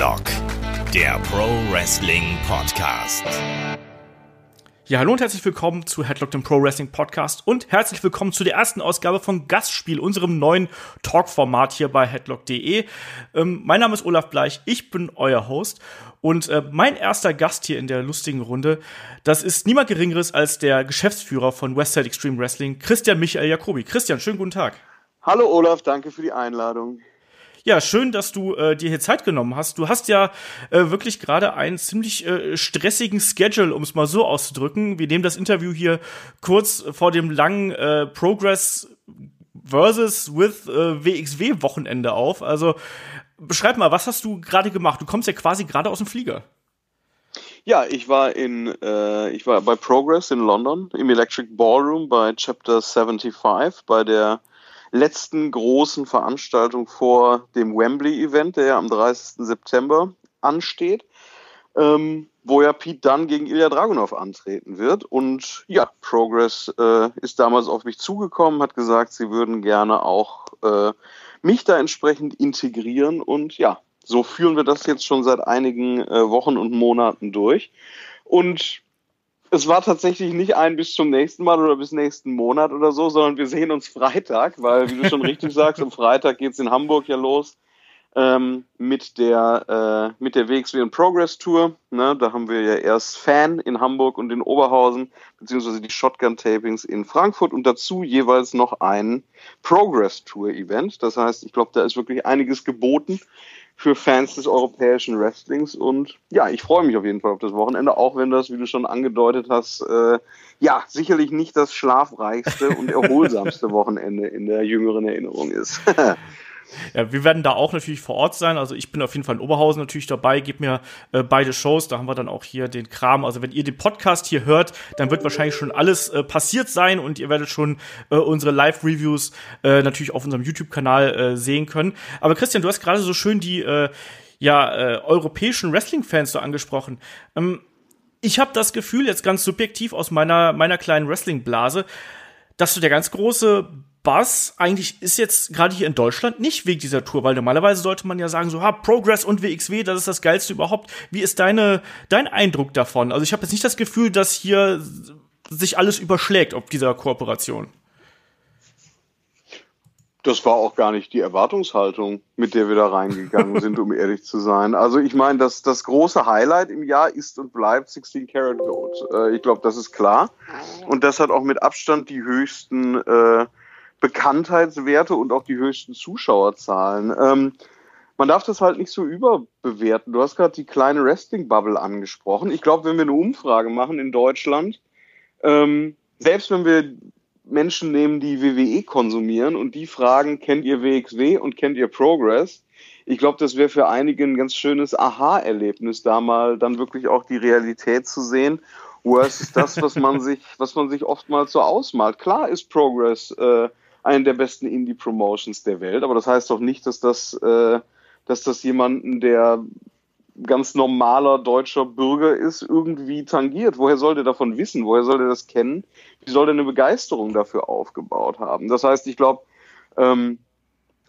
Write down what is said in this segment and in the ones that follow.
Headlock, der Pro Wrestling Podcast. Ja, hallo und herzlich willkommen zu Headlock, dem Pro Wrestling Podcast und herzlich willkommen zu der ersten Ausgabe von Gastspiel, unserem neuen Talk-Format hier bei Headlock.de. Ähm, mein Name ist Olaf Bleich, ich bin euer Host und äh, mein erster Gast hier in der lustigen Runde, das ist niemand Geringeres als der Geschäftsführer von Westside Extreme Wrestling, Christian Michael Jacobi. Christian, schönen guten Tag. Hallo Olaf, danke für die Einladung. Ja, schön, dass du äh, dir hier Zeit genommen hast. Du hast ja äh, wirklich gerade einen ziemlich äh, stressigen Schedule, um es mal so auszudrücken. Wir nehmen das Interview hier kurz vor dem langen äh, Progress versus with äh, WXW Wochenende auf. Also beschreib mal, was hast du gerade gemacht? Du kommst ja quasi gerade aus dem Flieger. Ja, ich war in, äh, ich war bei Progress in London im Electric Ballroom bei Chapter 75 bei der letzten großen Veranstaltung vor dem Wembley-Event, der ja am 30. September ansteht, ähm, wo ja Pete Dunn gegen Ilya Dragunov antreten wird. Und ja, Progress äh, ist damals auf mich zugekommen, hat gesagt, sie würden gerne auch äh, mich da entsprechend integrieren. Und ja, so führen wir das jetzt schon seit einigen äh, Wochen und Monaten durch. Und es war tatsächlich nicht ein bis zum nächsten Mal oder bis nächsten Monat oder so, sondern wir sehen uns Freitag, weil, wie du schon richtig sagst, am Freitag geht's in Hamburg ja los ähm, mit der äh, mit der WXW in Progress Tour. Ne? Da haben wir ja erst Fan in Hamburg und in Oberhausen, beziehungsweise die Shotgun-Tapings in Frankfurt und dazu jeweils noch ein Progress Tour-Event. Das heißt, ich glaube, da ist wirklich einiges geboten für Fans des europäischen Wrestlings. Und ja, ich freue mich auf jeden Fall auf das Wochenende, auch wenn das, wie du schon angedeutet hast, äh, ja, sicherlich nicht das schlafreichste und erholsamste Wochenende in der jüngeren Erinnerung ist. Ja, wir werden da auch natürlich vor Ort sein. Also ich bin auf jeden Fall in Oberhausen natürlich dabei, gebe mir äh, beide Shows. Da haben wir dann auch hier den Kram. Also wenn ihr den Podcast hier hört, dann wird wahrscheinlich schon alles äh, passiert sein und ihr werdet schon äh, unsere Live-Reviews äh, natürlich auf unserem YouTube-Kanal äh, sehen können. Aber Christian, du hast gerade so schön die äh, ja, äh, europäischen Wrestling-Fans so angesprochen. Ähm, ich habe das Gefühl, jetzt ganz subjektiv aus meiner, meiner kleinen Wrestling-Blase, dass so der ganz große Buzz eigentlich ist jetzt gerade hier in Deutschland nicht wegen dieser Tour, weil normalerweise sollte man ja sagen, so, ha, Progress und WXW, das ist das geilste überhaupt. Wie ist deine, dein Eindruck davon? Also ich habe jetzt nicht das Gefühl, dass hier sich alles überschlägt auf dieser Kooperation. Das war auch gar nicht die Erwartungshaltung, mit der wir da reingegangen sind, um ehrlich zu sein. Also ich meine, das, das große Highlight im Jahr ist und bleibt 16 Karat Gold. Äh, ich glaube, das ist klar. Und das hat auch mit Abstand die höchsten äh, Bekanntheitswerte und auch die höchsten Zuschauerzahlen. Ähm, man darf das halt nicht so überbewerten. Du hast gerade die kleine Wrestling-Bubble angesprochen. Ich glaube, wenn wir eine Umfrage machen in Deutschland, ähm, selbst wenn wir Menschen nehmen, die WWE konsumieren und die fragen, kennt ihr WXW und kennt ihr Progress? Ich glaube, das wäre für einige ein ganz schönes Aha-Erlebnis, da mal dann wirklich auch die Realität zu sehen. Worse das, was man sich, was man sich oftmals so ausmalt. Klar ist Progress äh, eine der besten Indie-Promotions der Welt, aber das heißt doch nicht, dass das, äh, dass das jemanden, der ganz normaler deutscher Bürger ist, irgendwie tangiert. Woher soll der davon wissen? Woher soll der das kennen? Wie soll der eine Begeisterung dafür aufgebaut haben? Das heißt, ich glaube, ähm,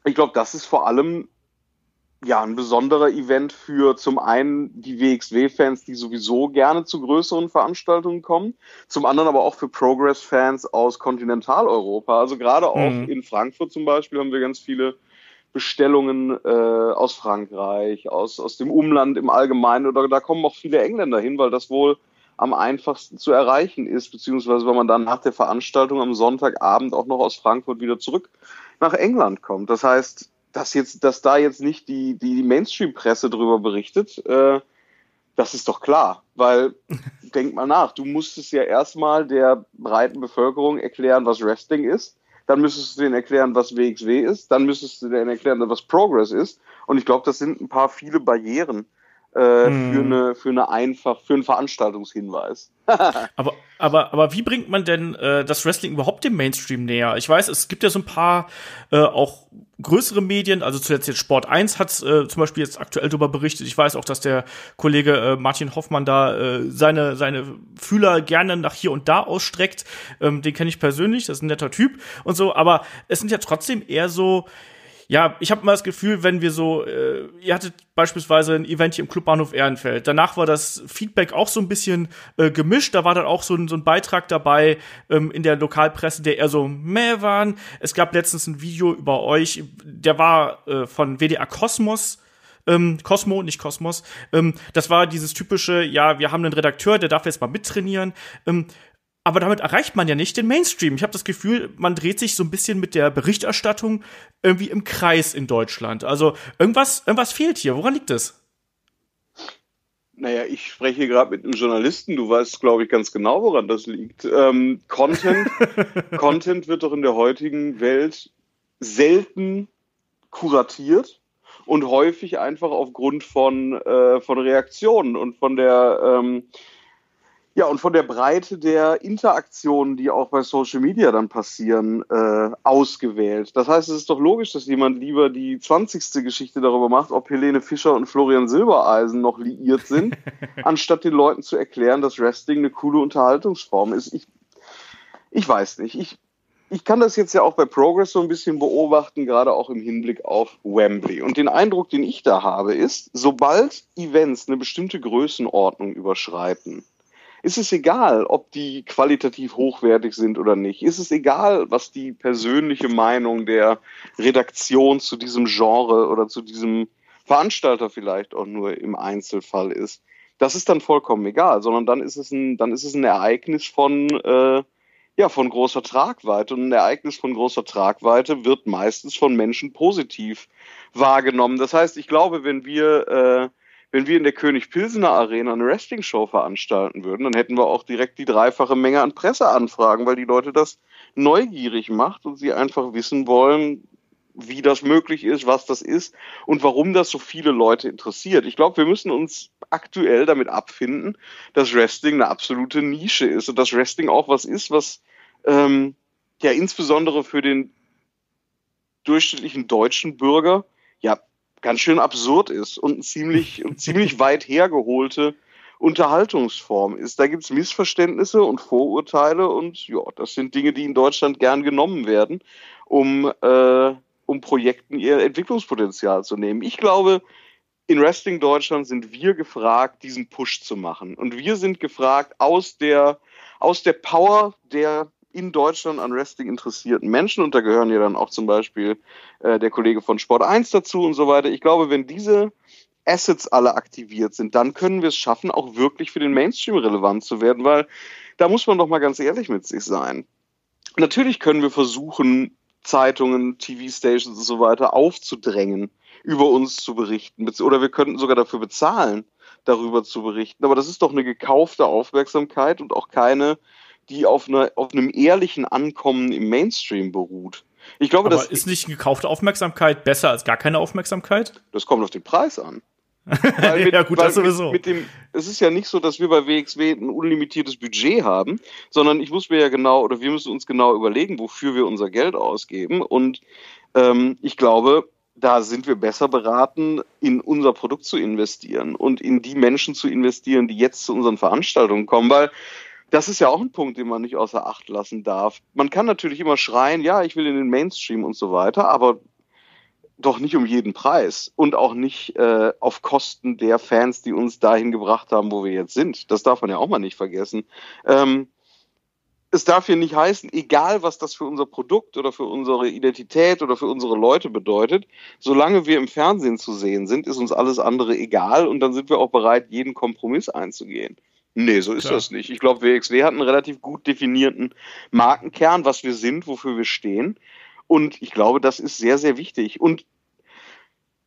ich glaube, das ist vor allem ja ein besonderer Event für zum einen die WXW-Fans, die sowieso gerne zu größeren Veranstaltungen kommen, zum anderen aber auch für Progress-Fans aus Kontinentaleuropa. Also gerade auch mhm. in Frankfurt zum Beispiel haben wir ganz viele Bestellungen äh, aus Frankreich, aus, aus dem Umland im Allgemeinen oder da kommen auch viele Engländer hin, weil das wohl am einfachsten zu erreichen ist, beziehungsweise wenn man dann nach der Veranstaltung am Sonntagabend auch noch aus Frankfurt wieder zurück nach England kommt. Das heißt, dass jetzt, dass da jetzt nicht die, die Mainstream-Presse drüber berichtet, äh, das ist doch klar. Weil, denk mal nach, du musstest ja erstmal der breiten Bevölkerung erklären, was Wrestling ist dann müsstest du denen erklären, was WXW ist, dann müsstest du denen erklären, was Progress ist. Und ich glaube, das sind ein paar viele Barrieren äh, hm. für eine für eine einfach für einen Veranstaltungshinweis. aber aber aber wie bringt man denn äh, das Wrestling überhaupt dem Mainstream näher? Ich weiß, es gibt ja so ein paar äh, auch größere Medien, also zuletzt jetzt Sport 1 hat äh, zum Beispiel jetzt aktuell darüber berichtet. Ich weiß auch, dass der Kollege äh, Martin Hoffmann da äh, seine, seine Fühler gerne nach hier und da ausstreckt. Ähm, den kenne ich persönlich, das ist ein netter Typ und so, aber es sind ja trotzdem eher so, ja, ich habe mal das Gefühl, wenn wir so, äh, ihr hattet beispielsweise ein Event hier im Clubbahnhof Ehrenfeld, danach war das Feedback auch so ein bisschen äh, gemischt, da war dann auch so ein, so ein Beitrag dabei ähm, in der Lokalpresse, der eher so meh waren. Es gab letztens ein Video über euch, der war äh, von WDR Kosmos, ähm, Cosmo, nicht Kosmos. Ähm, das war dieses typische, ja, wir haben einen Redakteur, der darf jetzt mal mittrainieren. Ähm, aber damit erreicht man ja nicht den Mainstream. Ich habe das Gefühl, man dreht sich so ein bisschen mit der Berichterstattung irgendwie im Kreis in Deutschland. Also irgendwas, irgendwas fehlt hier. Woran liegt es? Naja, ich spreche gerade mit einem Journalisten. Du weißt, glaube ich, ganz genau, woran das liegt. Ähm, Content, Content wird doch in der heutigen Welt selten kuratiert und häufig einfach aufgrund von, äh, von Reaktionen und von der ähm, ja, und von der Breite der Interaktionen, die auch bei Social Media dann passieren, äh, ausgewählt. Das heißt, es ist doch logisch, dass jemand lieber die 20. Geschichte darüber macht, ob Helene Fischer und Florian Silbereisen noch liiert sind, anstatt den Leuten zu erklären, dass Wrestling eine coole Unterhaltungsform ist. Ich, ich weiß nicht. Ich, ich kann das jetzt ja auch bei Progress so ein bisschen beobachten, gerade auch im Hinblick auf Wembley. Und den Eindruck, den ich da habe, ist, sobald Events eine bestimmte Größenordnung überschreiten, ist es egal, ob die qualitativ hochwertig sind oder nicht. Ist es egal, was die persönliche Meinung der Redaktion zu diesem Genre oder zu diesem Veranstalter vielleicht auch nur im Einzelfall ist. Das ist dann vollkommen egal, sondern dann ist es ein, dann ist es ein Ereignis von, äh, ja, von großer Tragweite. Und ein Ereignis von großer Tragweite wird meistens von Menschen positiv wahrgenommen. Das heißt, ich glaube, wenn wir äh, wenn wir in der König Pilsener Arena eine Wrestling-Show veranstalten würden, dann hätten wir auch direkt die dreifache Menge an Presseanfragen, weil die Leute das neugierig macht und sie einfach wissen wollen, wie das möglich ist, was das ist und warum das so viele Leute interessiert. Ich glaube, wir müssen uns aktuell damit abfinden, dass Wrestling eine absolute Nische ist und dass Wrestling auch was ist, was ähm, ja insbesondere für den durchschnittlichen deutschen Bürger ja ganz schön absurd ist und ziemlich, ziemlich weit hergeholte Unterhaltungsform ist. Da gibt es Missverständnisse und Vorurteile und ja, das sind Dinge, die in Deutschland gern genommen werden, um, äh, um Projekten ihr Entwicklungspotenzial zu nehmen. Ich glaube, in Wrestling Deutschland sind wir gefragt, diesen Push zu machen. Und wir sind gefragt, aus der, aus der Power der in Deutschland an Wrestling interessierten Menschen und da gehören ja dann auch zum Beispiel äh, der Kollege von Sport 1 dazu und so weiter. Ich glaube, wenn diese Assets alle aktiviert sind, dann können wir es schaffen, auch wirklich für den Mainstream relevant zu werden, weil da muss man doch mal ganz ehrlich mit sich sein. Natürlich können wir versuchen, Zeitungen, TV-Stations und so weiter aufzudrängen, über uns zu berichten, oder wir könnten sogar dafür bezahlen, darüber zu berichten. Aber das ist doch eine gekaufte Aufmerksamkeit und auch keine, die auf, eine, auf einem ehrlichen Ankommen im Mainstream beruht. Ich glaube, Aber das ist nicht gekaufte Aufmerksamkeit besser als gar keine Aufmerksamkeit? Das kommt auf den Preis an. Mit, ja, gut, das sowieso. Mit, mit dem, es ist ja nicht so, dass wir bei WXW ein unlimitiertes Budget haben, sondern ich muss mir ja genau, oder wir müssen uns genau überlegen, wofür wir unser Geld ausgeben. Und ähm, ich glaube, da sind wir besser beraten, in unser Produkt zu investieren und in die Menschen zu investieren, die jetzt zu unseren Veranstaltungen kommen, weil das ist ja auch ein Punkt, den man nicht außer Acht lassen darf. Man kann natürlich immer schreien, ja, ich will in den Mainstream und so weiter, aber doch nicht um jeden Preis und auch nicht äh, auf Kosten der Fans, die uns dahin gebracht haben, wo wir jetzt sind. Das darf man ja auch mal nicht vergessen. Ähm, es darf hier nicht heißen, egal was das für unser Produkt oder für unsere Identität oder für unsere Leute bedeutet, solange wir im Fernsehen zu sehen sind, ist uns alles andere egal und dann sind wir auch bereit, jeden Kompromiss einzugehen. Nee, so ist Klar. das nicht. Ich glaube, WXW hat einen relativ gut definierten Markenkern, was wir sind, wofür wir stehen. Und ich glaube, das ist sehr, sehr wichtig. Und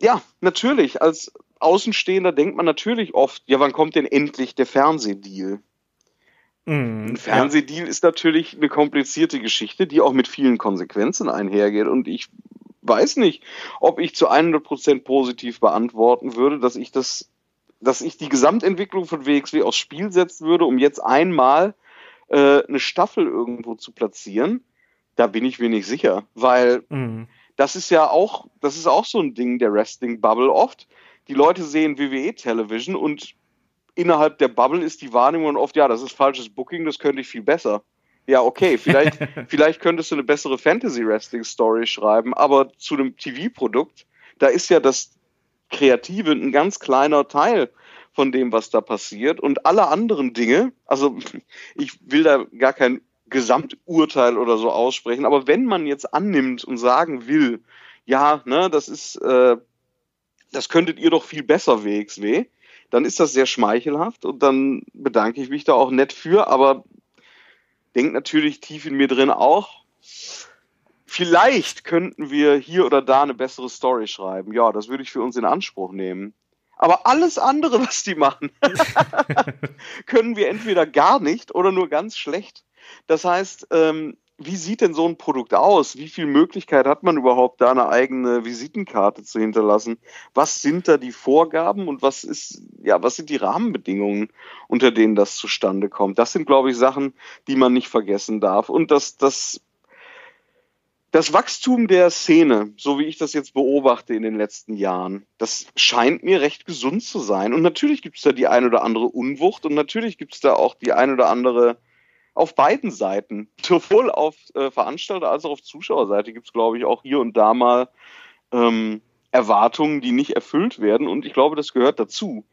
ja, natürlich, als Außenstehender denkt man natürlich oft, ja, wann kommt denn endlich der Fernsehdeal? Mm, Ein Fernsehdeal ja. ist natürlich eine komplizierte Geschichte, die auch mit vielen Konsequenzen einhergeht. Und ich weiß nicht, ob ich zu 100% positiv beantworten würde, dass ich das dass ich die Gesamtentwicklung von WXW aufs Spiel setzen würde, um jetzt einmal äh, eine Staffel irgendwo zu platzieren, da bin ich mir nicht sicher, weil mhm. das ist ja auch, das ist auch so ein Ding der Wrestling Bubble oft. Die Leute sehen WWE Television und innerhalb der Bubble ist die Wahrnehmung oft, ja, das ist falsches Booking, das könnte ich viel besser. Ja, okay, vielleicht, vielleicht könntest du eine bessere Fantasy-Wrestling-Story schreiben, aber zu einem TV-Produkt, da ist ja das Kreative ein ganz kleiner Teil von dem, was da passiert. Und alle anderen Dinge, also ich will da gar kein Gesamturteil oder so aussprechen, aber wenn man jetzt annimmt und sagen will, ja, ne, das ist, äh, das könntet ihr doch viel besser WXW, dann ist das sehr schmeichelhaft und dann bedanke ich mich da auch nett für, aber denkt natürlich tief in mir drin auch, vielleicht könnten wir hier oder da eine bessere Story schreiben. Ja, das würde ich für uns in Anspruch nehmen. Aber alles andere, was die machen, können wir entweder gar nicht oder nur ganz schlecht. Das heißt, ähm, wie sieht denn so ein Produkt aus? Wie viel Möglichkeit hat man überhaupt, da eine eigene Visitenkarte zu hinterlassen? Was sind da die Vorgaben und was ist, ja, was sind die Rahmenbedingungen, unter denen das zustande kommt? Das sind, glaube ich, Sachen, die man nicht vergessen darf. Und das, das, das Wachstum der Szene, so wie ich das jetzt beobachte in den letzten Jahren, das scheint mir recht gesund zu sein. Und natürlich gibt es da die ein oder andere Unwucht und natürlich gibt es da auch die ein oder andere auf beiden Seiten, sowohl auf äh, Veranstalter- als auch auf Zuschauerseite gibt es, glaube ich, auch hier und da mal ähm, Erwartungen, die nicht erfüllt werden. Und ich glaube, das gehört dazu.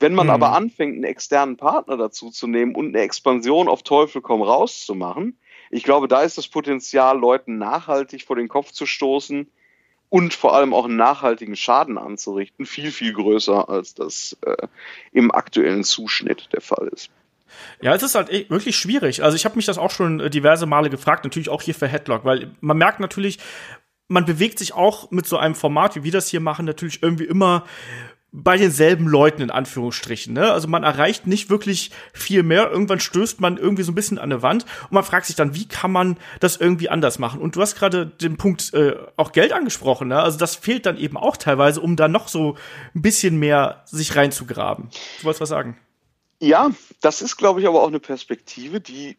Wenn man mhm. aber anfängt, einen externen Partner dazu zu nehmen und eine Expansion auf Teufel komm raus zu machen, ich glaube, da ist das Potenzial, Leuten nachhaltig vor den Kopf zu stoßen und vor allem auch einen nachhaltigen Schaden anzurichten, viel, viel größer, als das äh, im aktuellen Zuschnitt der Fall ist. Ja, es ist halt wirklich schwierig. Also ich habe mich das auch schon äh, diverse Male gefragt, natürlich auch hier für Headlock, weil man merkt natürlich, man bewegt sich auch mit so einem Format, wie wir das hier machen, natürlich irgendwie immer bei denselben Leuten in Anführungsstrichen. Ne? Also man erreicht nicht wirklich viel mehr. Irgendwann stößt man irgendwie so ein bisschen an eine Wand und man fragt sich dann, wie kann man das irgendwie anders machen? Und du hast gerade den Punkt äh, auch Geld angesprochen. Ne? Also das fehlt dann eben auch teilweise, um da noch so ein bisschen mehr sich reinzugraben. Du wolltest was sagen? Ja, das ist, glaube ich, aber auch eine Perspektive, die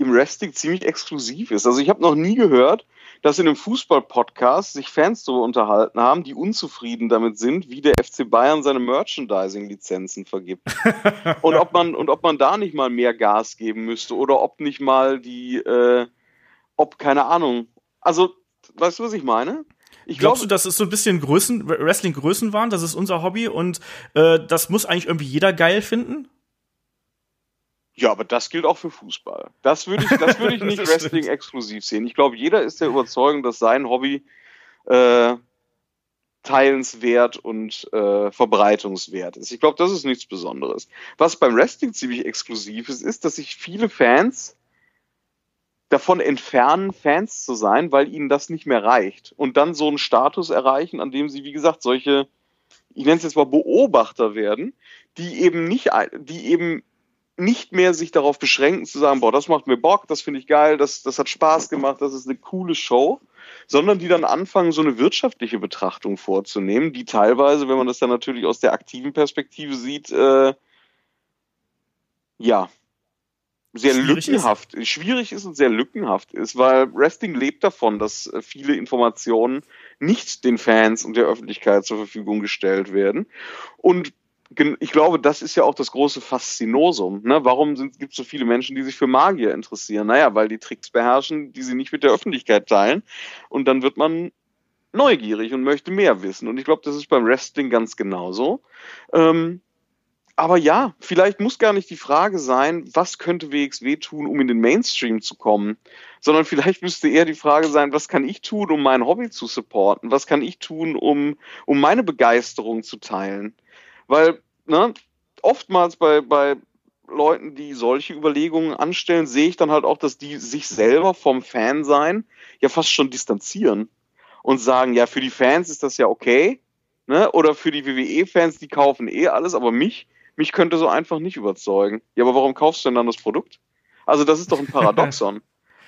im Wrestling ziemlich exklusiv ist. Also ich habe noch nie gehört, dass in einem Fußball-Podcast sich Fans darüber unterhalten haben, die unzufrieden damit sind, wie der FC Bayern seine Merchandising-Lizenzen vergibt. und ob man und ob man da nicht mal mehr Gas geben müsste oder ob nicht mal die, äh, ob keine Ahnung. Also, weißt du, was ich meine? Ich Glaubst glaube, du, das ist so ein bisschen Größen, Wrestling-Größenwahn? Das ist unser Hobby und äh, das muss eigentlich irgendwie jeder geil finden? Ja, aber das gilt auch für Fußball. Das würde ich, das würde ich nicht Wrestling exklusiv sehen. Ich glaube, jeder ist der Überzeugung, dass sein Hobby äh, teilenswert und äh, verbreitungswert ist. Ich glaube, das ist nichts Besonderes. Was beim Wrestling ziemlich exklusiv ist, ist, dass sich viele Fans davon entfernen, Fans zu sein, weil ihnen das nicht mehr reicht. Und dann so einen Status erreichen, an dem sie, wie gesagt, solche, ich nenne es jetzt mal Beobachter werden, die eben nicht, die eben nicht mehr sich darauf beschränken zu sagen, boah, das macht mir Bock, das finde ich geil, das, das hat Spaß gemacht, das ist eine coole Show, sondern die dann anfangen, so eine wirtschaftliche Betrachtung vorzunehmen, die teilweise, wenn man das dann natürlich aus der aktiven Perspektive sieht, äh, ja, sehr schwierig lückenhaft, ist. schwierig ist und sehr lückenhaft ist, weil Wrestling lebt davon, dass viele Informationen nicht den Fans und der Öffentlichkeit zur Verfügung gestellt werden. Und ich glaube, das ist ja auch das große Faszinosum. Ne? Warum gibt es so viele Menschen, die sich für Magier interessieren? Naja, weil die Tricks beherrschen, die sie nicht mit der Öffentlichkeit teilen. Und dann wird man neugierig und möchte mehr wissen. Und ich glaube, das ist beim Wrestling ganz genauso. Ähm, aber ja, vielleicht muss gar nicht die Frage sein, was könnte WXW tun, um in den Mainstream zu kommen, sondern vielleicht müsste eher die Frage sein, was kann ich tun, um mein Hobby zu supporten? Was kann ich tun, um, um meine Begeisterung zu teilen? Weil, ne, oftmals bei, bei Leuten, die solche Überlegungen anstellen, sehe ich dann halt auch, dass die sich selber vom Fansein ja fast schon distanzieren und sagen, ja, für die Fans ist das ja okay, ne? Oder für die WWE-Fans, die kaufen eh alles, aber mich, mich könnte so einfach nicht überzeugen. Ja, aber warum kaufst du denn dann das Produkt? Also, das ist doch ein Paradoxon.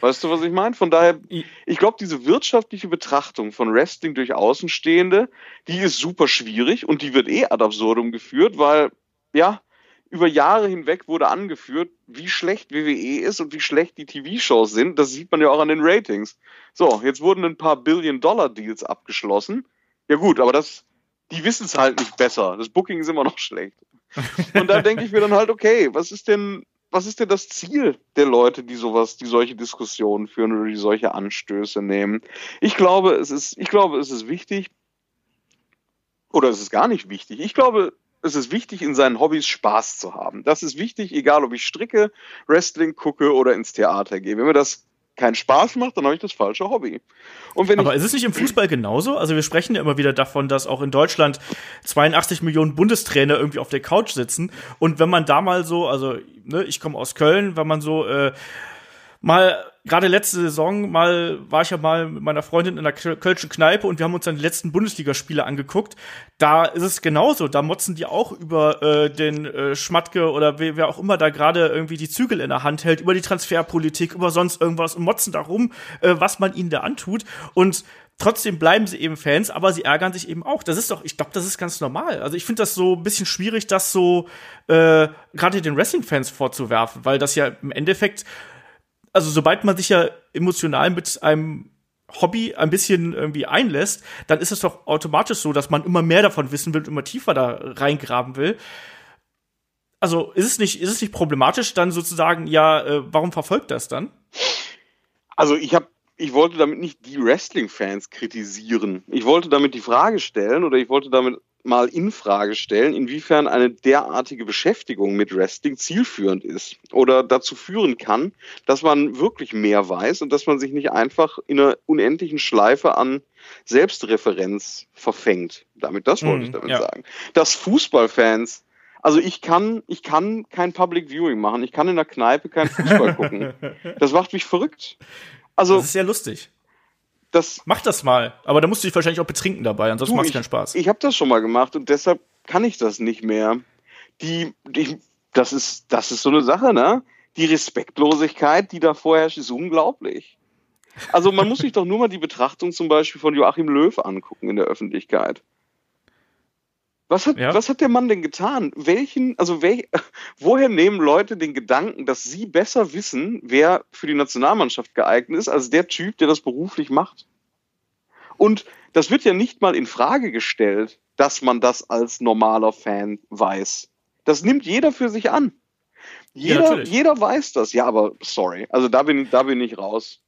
Weißt du, was ich meine? Von daher, ich glaube, diese wirtschaftliche Betrachtung von Wrestling durch Außenstehende, die ist super schwierig und die wird eh ad absurdum geführt, weil, ja, über Jahre hinweg wurde angeführt, wie schlecht WWE ist und wie schlecht die TV-Shows sind. Das sieht man ja auch an den Ratings. So, jetzt wurden ein paar Billion-Dollar-Deals abgeschlossen. Ja gut, aber das, die wissen es halt nicht besser. Das Booking ist immer noch schlecht. Und da denke ich mir dann halt, okay, was ist denn, was ist denn das Ziel der Leute, die sowas, die solche Diskussionen führen oder die solche Anstöße nehmen? Ich glaube, es ist, ich glaube, es ist wichtig, oder es ist gar nicht wichtig. Ich glaube, es ist wichtig, in seinen Hobbys Spaß zu haben. Das ist wichtig, egal ob ich stricke, Wrestling gucke oder ins Theater gehe. Wenn mir das keinen Spaß macht, dann habe ich das falsche Hobby. Aber ist es nicht im Fußball genauso? Also wir sprechen ja immer wieder davon, dass auch in Deutschland 82 Millionen Bundestrainer irgendwie auf der Couch sitzen. Und wenn man da mal so, also ne, ich komme aus Köln, wenn man so äh, mal gerade letzte Saison mal war ich ja mal mit meiner Freundin in der Kölschen Kneipe und wir haben uns dann die letzten Bundesligaspiele angeguckt. Da ist es genauso. Da motzen die auch über äh, den äh, Schmatke oder wer, wer auch immer da gerade irgendwie die Zügel in der Hand hält, über die Transferpolitik, über sonst irgendwas und motzen darum, äh, was man ihnen da antut. Und trotzdem bleiben sie eben Fans, aber sie ärgern sich eben auch. Das ist doch, ich glaube, das ist ganz normal. Also ich finde das so ein bisschen schwierig, das so äh, gerade den Wrestling-Fans vorzuwerfen, weil das ja im Endeffekt also sobald man sich ja emotional mit einem Hobby ein bisschen irgendwie einlässt, dann ist es doch automatisch so, dass man immer mehr davon wissen will und immer tiefer da reingraben will. Also ist es nicht, ist es nicht problematisch, dann sozusagen, ja, äh, warum verfolgt das dann? Also ich habe ich wollte damit nicht die Wrestling-Fans kritisieren. Ich wollte damit die Frage stellen oder ich wollte damit mal in Frage stellen, inwiefern eine derartige Beschäftigung mit Wrestling zielführend ist oder dazu führen kann, dass man wirklich mehr weiß und dass man sich nicht einfach in einer unendlichen Schleife an Selbstreferenz verfängt. Damit das wollte mm, ich damit ja. sagen. Dass Fußballfans also ich kann, ich kann kein Public Viewing machen. Ich kann in der Kneipe kein Fußball gucken. Das macht mich verrückt. Also, das ist sehr lustig. Das, Mach das mal. Aber da musst du dich wahrscheinlich auch betrinken dabei, ansonsten macht es keinen Spaß. Ich habe das schon mal gemacht und deshalb kann ich das nicht mehr. Die, die, das, ist, das ist so eine Sache, ne? Die Respektlosigkeit, die da vorherrscht, ist unglaublich. Also man muss sich doch nur mal die Betrachtung zum Beispiel von Joachim Löw angucken in der Öffentlichkeit. Was hat, ja. was hat der Mann denn getan? Welchen, also wel, woher nehmen Leute den Gedanken, dass sie besser wissen, wer für die Nationalmannschaft geeignet ist, als der Typ, der das beruflich macht? Und das wird ja nicht mal in Frage gestellt, dass man das als normaler Fan weiß. Das nimmt jeder für sich an. Jeder, ja, jeder weiß das. Ja, aber sorry. Also da bin, da bin ich raus.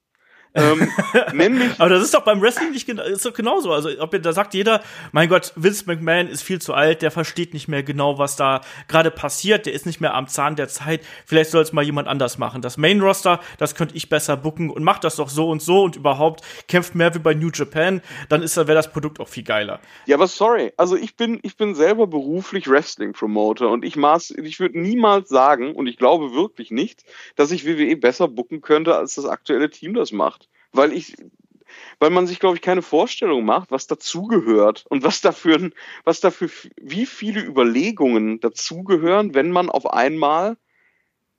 Ähm, nämlich Aber das ist doch beim Wrestling nicht ist doch genauso. Also, ob, da sagt jeder, mein Gott, Vince McMahon ist viel zu alt, der versteht nicht mehr genau, was da gerade passiert, der ist nicht mehr am Zahn der Zeit. Vielleicht soll es mal jemand anders machen. Das Main Roster, das könnte ich besser booken und macht das doch so und so und überhaupt kämpft mehr wie bei New Japan, dann ist wäre das Produkt auch viel geiler. Ja, aber sorry, also ich bin ich bin selber beruflich Wrestling Promoter und ich maß ich würde niemals sagen und ich glaube wirklich nicht, dass ich WWE besser booken könnte, als das aktuelle Team das macht weil ich, weil man sich, glaube ich, keine Vorstellung macht, was dazugehört und was dafür, was dafür, wie viele Überlegungen dazugehören, wenn man auf einmal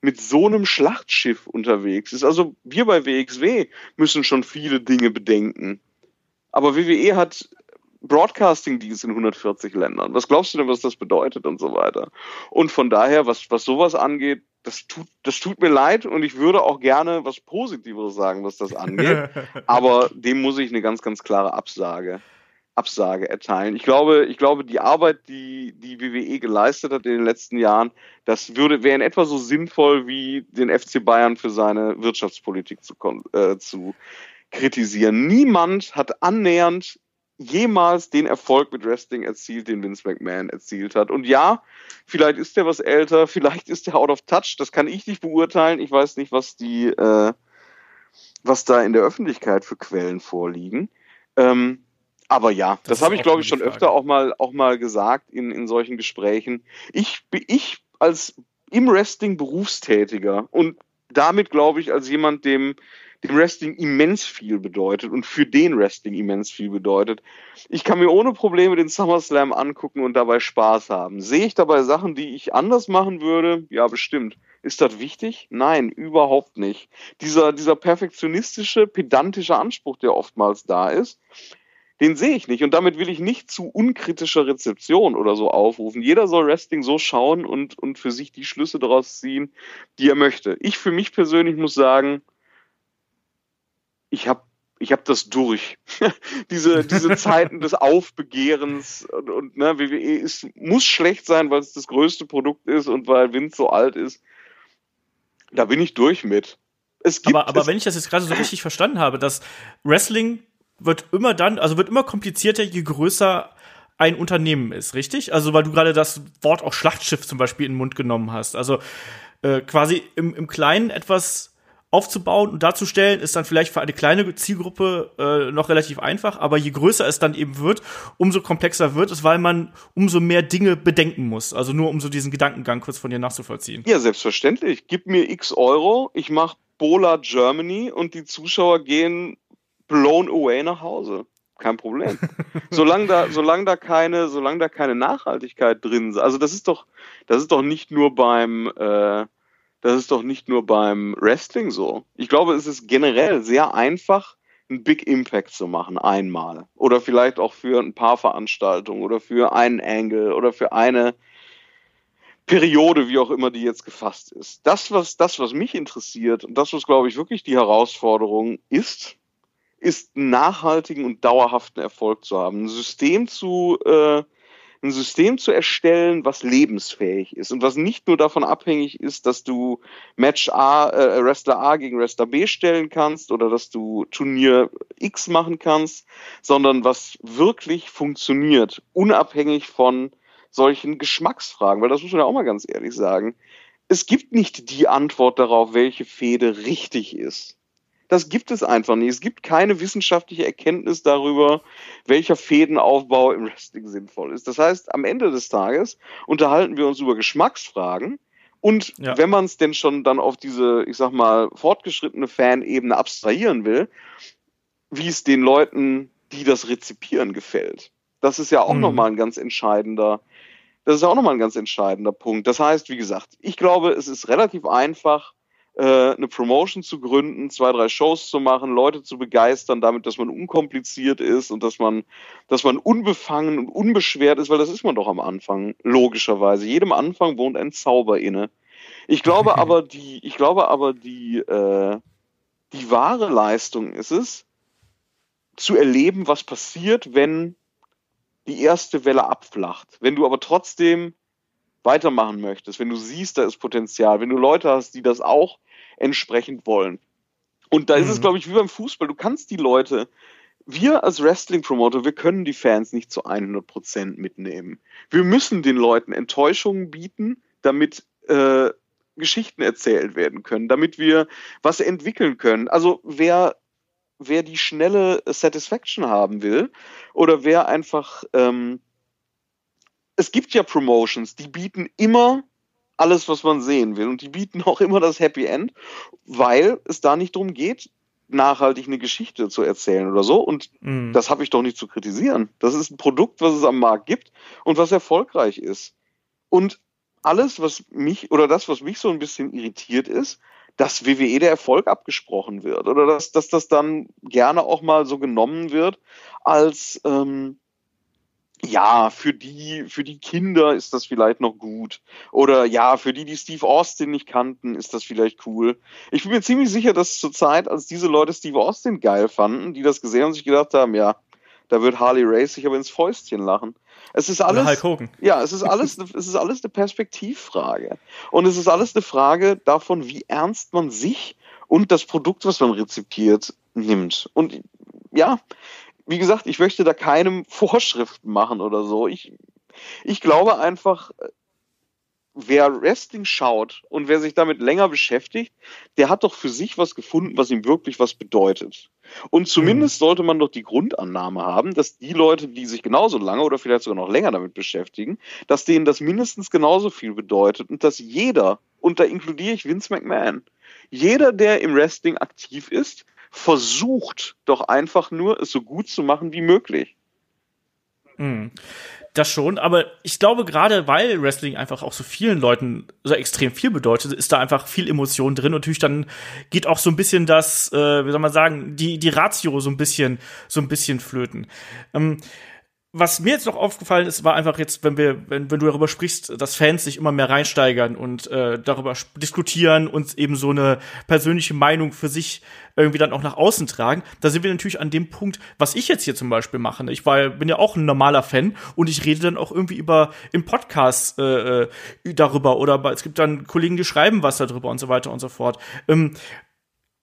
mit so einem Schlachtschiff unterwegs ist. Also wir bei WXW müssen schon viele Dinge bedenken. Aber WWE hat Broadcasting-Dienst in 140 Ländern. Was glaubst du denn, was das bedeutet und so weiter? Und von daher, was, was sowas angeht, das tut, das tut mir leid und ich würde auch gerne was Positiveres sagen, was das angeht. Aber dem muss ich eine ganz, ganz klare Absage, Absage erteilen. Ich glaube, ich glaube, die Arbeit, die die WWE geleistet hat in den letzten Jahren, das würde, wäre in etwa so sinnvoll wie den FC Bayern für seine Wirtschaftspolitik zu, äh, zu kritisieren. Niemand hat annähernd jemals den Erfolg mit Wrestling erzielt, den Vince McMahon erzielt hat. Und ja, vielleicht ist er was älter, vielleicht ist er out of touch, das kann ich nicht beurteilen. Ich weiß nicht, was die, äh, was da in der Öffentlichkeit für Quellen vorliegen. Ähm, aber ja, das, das habe ich, glaube ich, schon Frage. öfter auch mal, auch mal gesagt in, in solchen Gesprächen. Ich, ich als im Wrestling Berufstätiger und damit, glaube ich, als jemand, dem dem Wrestling immens viel bedeutet und für den Wrestling immens viel bedeutet. Ich kann mir ohne Probleme den SummerSlam angucken und dabei Spaß haben. Sehe ich dabei Sachen, die ich anders machen würde? Ja, bestimmt. Ist das wichtig? Nein, überhaupt nicht. Dieser, dieser perfektionistische, pedantische Anspruch, der oftmals da ist, den sehe ich nicht. Und damit will ich nicht zu unkritischer Rezeption oder so aufrufen. Jeder soll Wrestling so schauen und, und für sich die Schlüsse daraus ziehen, die er möchte. Ich für mich persönlich muss sagen, ich habe ich hab das durch. diese, diese Zeiten des Aufbegehrens und, und ne, WWE ist, muss schlecht sein, weil es das größte Produkt ist und weil Wind so alt ist. Da bin ich durch mit. Es gibt aber, aber wenn ich das jetzt gerade so richtig verstanden habe, dass Wrestling wird immer dann, also wird immer komplizierter, je größer ein Unternehmen ist, richtig? Also weil du gerade das Wort auch Schlachtschiff zum Beispiel in den Mund genommen hast. Also äh, quasi im, im Kleinen etwas aufzubauen und darzustellen, ist dann vielleicht für eine kleine Zielgruppe äh, noch relativ einfach, aber je größer es dann eben wird, umso komplexer wird es, weil man umso mehr Dinge bedenken muss. Also nur um so diesen Gedankengang kurz von dir nachzuvollziehen. Ja, selbstverständlich. Gib mir x Euro, ich mache Bola Germany und die Zuschauer gehen blown away nach Hause. Kein Problem. solange da, solange da keine, solange da keine Nachhaltigkeit drin ist. Also das ist doch, das ist doch nicht nur beim, äh, das ist doch nicht nur beim Wrestling so. Ich glaube, es ist generell sehr einfach, einen Big Impact zu machen, einmal. Oder vielleicht auch für ein paar Veranstaltungen oder für einen Angle oder für eine Periode, wie auch immer die jetzt gefasst ist. Das, was, das, was mich interessiert und das, was, glaube ich, wirklich die Herausforderung ist, ist einen nachhaltigen und dauerhaften Erfolg zu haben. Ein System zu, äh, ein System zu erstellen, was lebensfähig ist und was nicht nur davon abhängig ist, dass du Match A, äh, Wrestler A gegen Wrestler B stellen kannst oder dass du Turnier X machen kannst, sondern was wirklich funktioniert, unabhängig von solchen Geschmacksfragen, weil das muss man ja auch mal ganz ehrlich sagen. Es gibt nicht die Antwort darauf, welche Fehde richtig ist. Das gibt es einfach nicht. Es gibt keine wissenschaftliche Erkenntnis darüber, welcher Fädenaufbau im Wrestling sinnvoll ist. Das heißt, am Ende des Tages unterhalten wir uns über Geschmacksfragen. Und ja. wenn man es denn schon dann auf diese, ich sag mal, fortgeschrittene Fanebene abstrahieren will, wie es den Leuten, die das rezipieren, gefällt. Das ist ja auch mhm. nochmal ein ganz entscheidender, das ist auch nochmal ein ganz entscheidender Punkt. Das heißt, wie gesagt, ich glaube, es ist relativ einfach, eine Promotion zu gründen, zwei, drei Shows zu machen, Leute zu begeistern, damit, dass man unkompliziert ist und dass man, dass man unbefangen und unbeschwert ist, weil das ist man doch am Anfang, logischerweise. Jedem Anfang wohnt ein Zauber inne. Ich glaube aber, die, ich glaube aber, die, äh, die wahre Leistung ist es, zu erleben, was passiert, wenn die erste Welle abflacht. Wenn du aber trotzdem weitermachen möchtest, wenn du siehst, da ist Potenzial, wenn du Leute hast, die das auch entsprechend wollen. Und da mhm. ist es, mhm. glaube ich, wie beim Fußball. Du kannst die Leute, wir als Wrestling-Promoter, wir können die Fans nicht zu 100 Prozent mitnehmen. Wir müssen den Leuten Enttäuschungen bieten, damit äh, Geschichten erzählt werden können, damit wir was entwickeln können. Also wer wer die schnelle Satisfaction haben will oder wer einfach ähm, es gibt ja Promotions, die bieten immer alles, was man sehen will. Und die bieten auch immer das Happy End, weil es da nicht darum geht, nachhaltig eine Geschichte zu erzählen oder so. Und mm. das habe ich doch nicht zu kritisieren. Das ist ein Produkt, was es am Markt gibt und was erfolgreich ist. Und alles, was mich oder das, was mich so ein bisschen irritiert ist, dass WWE der Erfolg abgesprochen wird oder dass, dass das dann gerne auch mal so genommen wird als ähm, ja, für die, für die Kinder ist das vielleicht noch gut. Oder ja, für die, die Steve Austin nicht kannten, ist das vielleicht cool. Ich bin mir ziemlich sicher, dass zur Zeit, als diese Leute Steve Austin geil fanden, die das gesehen haben und sich gedacht haben, ja, da wird Harley Race sich aber ins Fäustchen lachen. Es ist alles, ja, es ist alles, es ist alles eine Perspektivfrage. Und es ist alles eine Frage davon, wie ernst man sich und das Produkt, was man rezipiert, nimmt. Und ja, wie gesagt, ich möchte da keinem Vorschriften machen oder so. Ich, ich glaube einfach, wer Wrestling schaut und wer sich damit länger beschäftigt, der hat doch für sich was gefunden, was ihm wirklich was bedeutet. Und zumindest mhm. sollte man doch die Grundannahme haben, dass die Leute, die sich genauso lange oder vielleicht sogar noch länger damit beschäftigen, dass denen das mindestens genauso viel bedeutet und dass jeder, und da inkludiere ich Vince McMahon, jeder, der im Wrestling aktiv ist, versucht doch einfach nur, es so gut zu machen wie möglich. Mhm. Das schon, aber ich glaube, gerade weil Wrestling einfach auch so vielen Leuten so extrem viel bedeutet, ist da einfach viel Emotion drin und natürlich dann geht auch so ein bisschen das, äh, wie soll man sagen, die, die Ratio so ein bisschen, so ein bisschen flöten. Ähm, was mir jetzt noch aufgefallen ist, war einfach jetzt, wenn wir, wenn, wenn du darüber sprichst, dass Fans sich immer mehr reinsteigern und äh, darüber diskutieren und eben so eine persönliche Meinung für sich irgendwie dann auch nach außen tragen. Da sind wir natürlich an dem Punkt, was ich jetzt hier zum Beispiel mache. Ne? Ich war, bin ja auch ein normaler Fan und ich rede dann auch irgendwie über im Podcast äh, äh darüber oder es gibt dann Kollegen, die schreiben was darüber und so weiter und so fort. Ähm,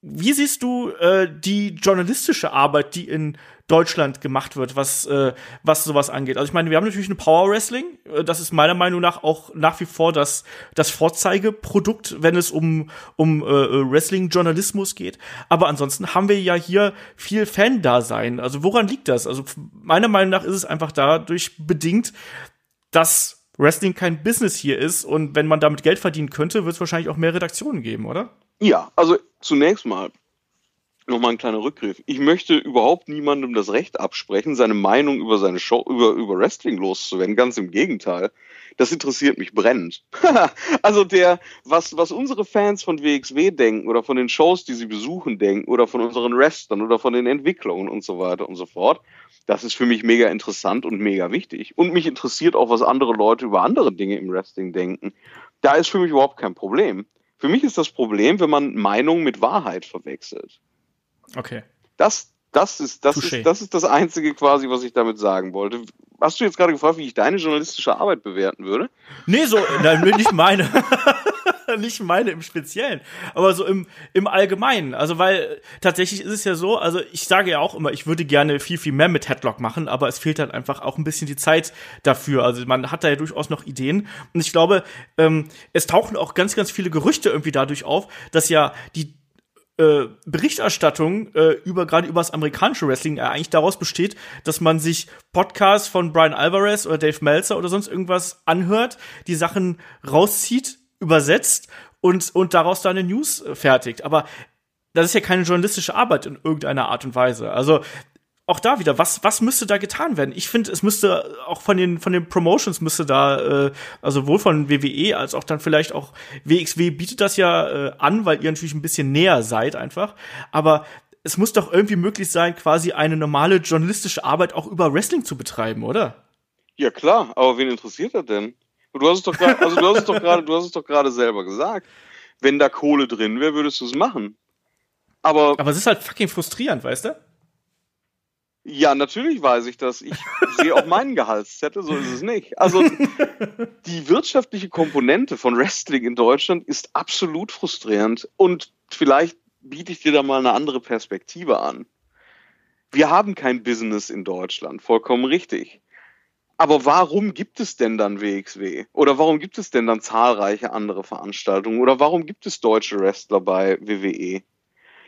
wie siehst du äh, die journalistische Arbeit, die in Deutschland gemacht wird, was, äh, was sowas angeht. Also ich meine, wir haben natürlich eine Power Wrestling. Äh, das ist meiner Meinung nach auch nach wie vor das, das Vorzeigeprodukt, wenn es um, um äh, Wrestling-Journalismus geht. Aber ansonsten haben wir ja hier viel Fan-Dasein. Also woran liegt das? Also meiner Meinung nach ist es einfach dadurch bedingt, dass Wrestling kein Business hier ist und wenn man damit Geld verdienen könnte, wird es wahrscheinlich auch mehr Redaktionen geben, oder? Ja, also zunächst mal Nochmal ein kleiner Rückgriff. Ich möchte überhaupt niemandem das Recht absprechen, seine Meinung über seine Show, über, über Wrestling loszuwerden. Ganz im Gegenteil. Das interessiert mich brennend. also der, was, was unsere Fans von WXW denken oder von den Shows, die sie besuchen, denken oder von unseren Wrestlern oder von den Entwicklungen und so weiter und so fort, das ist für mich mega interessant und mega wichtig. Und mich interessiert auch, was andere Leute über andere Dinge im Wrestling denken. Da ist für mich überhaupt kein Problem. Für mich ist das Problem, wenn man Meinung mit Wahrheit verwechselt. Okay. Das, das, ist, das, ist, das ist das Einzige quasi, was ich damit sagen wollte. Hast du jetzt gerade gefragt, wie ich deine journalistische Arbeit bewerten würde? Nee, so, nein, nicht meine. nicht meine im Speziellen, aber so im, im Allgemeinen. Also, weil tatsächlich ist es ja so, also ich sage ja auch immer, ich würde gerne viel, viel mehr mit Headlock machen, aber es fehlt halt einfach auch ein bisschen die Zeit dafür. Also man hat da ja durchaus noch Ideen. Und ich glaube, ähm, es tauchen auch ganz, ganz viele Gerüchte irgendwie dadurch auf, dass ja die äh, Berichterstattung äh, über gerade über das amerikanische Wrestling äh, eigentlich daraus besteht, dass man sich Podcasts von Brian Alvarez oder Dave Meltzer oder sonst irgendwas anhört, die Sachen rauszieht, übersetzt und und daraus dann eine News fertigt. Aber das ist ja keine journalistische Arbeit in irgendeiner Art und Weise. Also auch da wieder, was, was müsste da getan werden? Ich finde, es müsste auch von den, von den Promotions müsste da, äh, also sowohl von WWE als auch dann vielleicht auch WXW bietet das ja äh, an, weil ihr natürlich ein bisschen näher seid einfach. Aber es muss doch irgendwie möglich sein, quasi eine normale journalistische Arbeit auch über Wrestling zu betreiben, oder? Ja klar, aber wen interessiert das denn? Du hast es doch gerade, also du hast es doch gerade, du hast es doch gerade selber gesagt. Wenn da Kohle drin wäre, würdest du es machen. Aber, aber es ist halt fucking frustrierend, weißt du? Ja, natürlich weiß ich das. Ich sehe auch meinen Gehaltszettel, so ist es nicht. Also die wirtschaftliche Komponente von Wrestling in Deutschland ist absolut frustrierend und vielleicht biete ich dir da mal eine andere Perspektive an. Wir haben kein Business in Deutschland, vollkommen richtig. Aber warum gibt es denn dann WXW? Oder warum gibt es denn dann zahlreiche andere Veranstaltungen? Oder warum gibt es deutsche Wrestler bei WWE?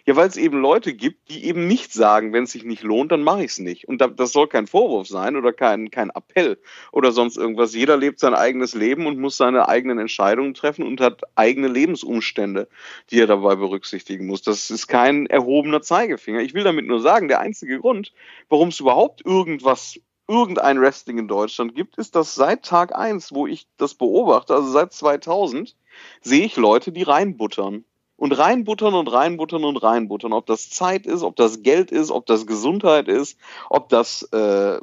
Ja, weil es eben Leute gibt, die eben nicht sagen, wenn es sich nicht lohnt, dann mache ich es nicht. Und das soll kein Vorwurf sein oder kein, kein Appell oder sonst irgendwas. Jeder lebt sein eigenes Leben und muss seine eigenen Entscheidungen treffen und hat eigene Lebensumstände, die er dabei berücksichtigen muss. Das ist kein erhobener Zeigefinger. Ich will damit nur sagen, der einzige Grund, warum es überhaupt irgendwas irgendein Wrestling in Deutschland gibt, ist, dass seit Tag eins, wo ich das beobachte, also seit 2000, sehe ich Leute, die reinbuttern und reinbuttern und reinbuttern und reinbuttern. Ob das Zeit ist, ob das Geld ist, ob das Gesundheit ist, ob das äh,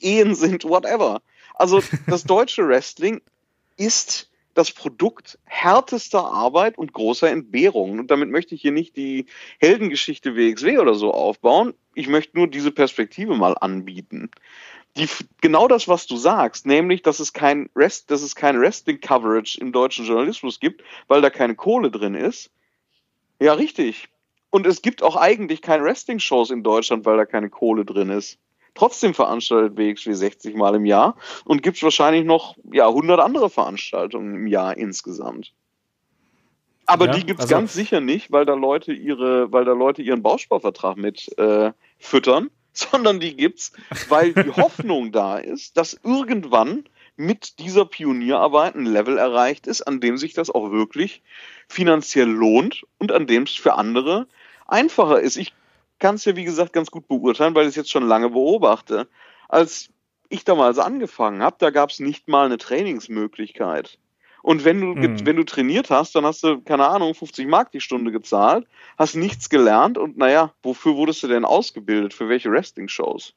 Ehen sind, whatever. Also das deutsche Wrestling ist das Produkt härtester Arbeit und großer Entbehrungen. Und damit möchte ich hier nicht die Heldengeschichte WXW oder so aufbauen. Ich möchte nur diese Perspektive mal anbieten. Die, genau das, was du sagst, nämlich, dass es kein Rest, dass es kein Wrestling-Coverage im deutschen Journalismus gibt, weil da keine Kohle drin ist, ja, richtig. Und es gibt auch eigentlich keine Wrestling-Shows in Deutschland, weil da keine Kohle drin ist. Trotzdem veranstaltet WXW 60 Mal im Jahr und gibt es wahrscheinlich noch ja, 100 andere Veranstaltungen im Jahr insgesamt. Aber ja, die gibt es also ganz sicher nicht, weil da Leute ihre, weil da Leute ihren Bausparvertrag mit äh, füttern, sondern die gibt's, weil die Hoffnung da ist, dass irgendwann mit dieser Pionierarbeit ein Level erreicht ist, an dem sich das auch wirklich finanziell lohnt und an dem es für andere einfacher ist. Ich kann es ja, wie gesagt, ganz gut beurteilen, weil ich es jetzt schon lange beobachte. Als ich damals angefangen habe, da gab es nicht mal eine Trainingsmöglichkeit. Und wenn du, mhm. wenn du trainiert hast, dann hast du, keine Ahnung, 50 Mark die Stunde gezahlt, hast nichts gelernt und naja, wofür wurdest du denn ausgebildet? Für welche Wrestling-Shows?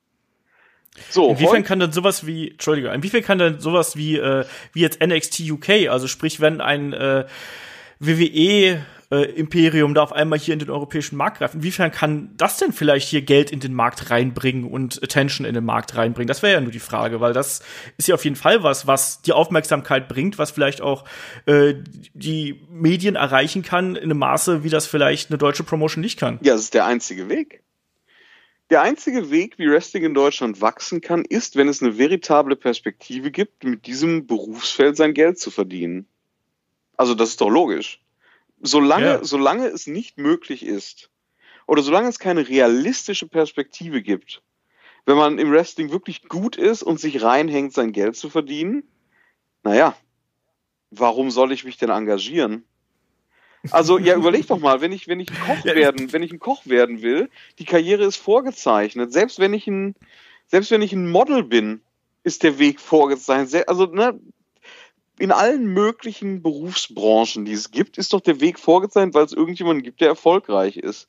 So, inwiefern kann dann sowas wie, Entschuldigung, inwiefern kann dann sowas wie, äh, wie jetzt NXT UK, also sprich, wenn ein äh, WWE äh, Imperium da auf einmal hier in den europäischen Markt greift, inwiefern kann das denn vielleicht hier Geld in den Markt reinbringen und Attention in den Markt reinbringen? Das wäre ja nur die Frage, weil das ist ja auf jeden Fall was, was die Aufmerksamkeit bringt, was vielleicht auch äh, die Medien erreichen kann in einem Maße, wie das vielleicht eine deutsche Promotion nicht kann. Ja, das ist der einzige Weg. Der einzige Weg, wie Wrestling in Deutschland wachsen kann, ist, wenn es eine veritable Perspektive gibt, mit diesem Berufsfeld sein Geld zu verdienen. Also das ist doch logisch. Solange, ja. solange es nicht möglich ist oder solange es keine realistische Perspektive gibt, wenn man im Wrestling wirklich gut ist und sich reinhängt, sein Geld zu verdienen, naja, warum soll ich mich denn engagieren? Also ja, überleg doch mal, wenn ich wenn ich ein Koch werden, wenn ich ein Koch werden will, die Karriere ist vorgezeichnet. Selbst wenn ich ein selbst wenn ich ein Model bin, ist der Weg vorgezeichnet. Also ne, in allen möglichen Berufsbranchen, die es gibt, ist doch der Weg vorgezeichnet, weil es irgendjemanden gibt, der erfolgreich ist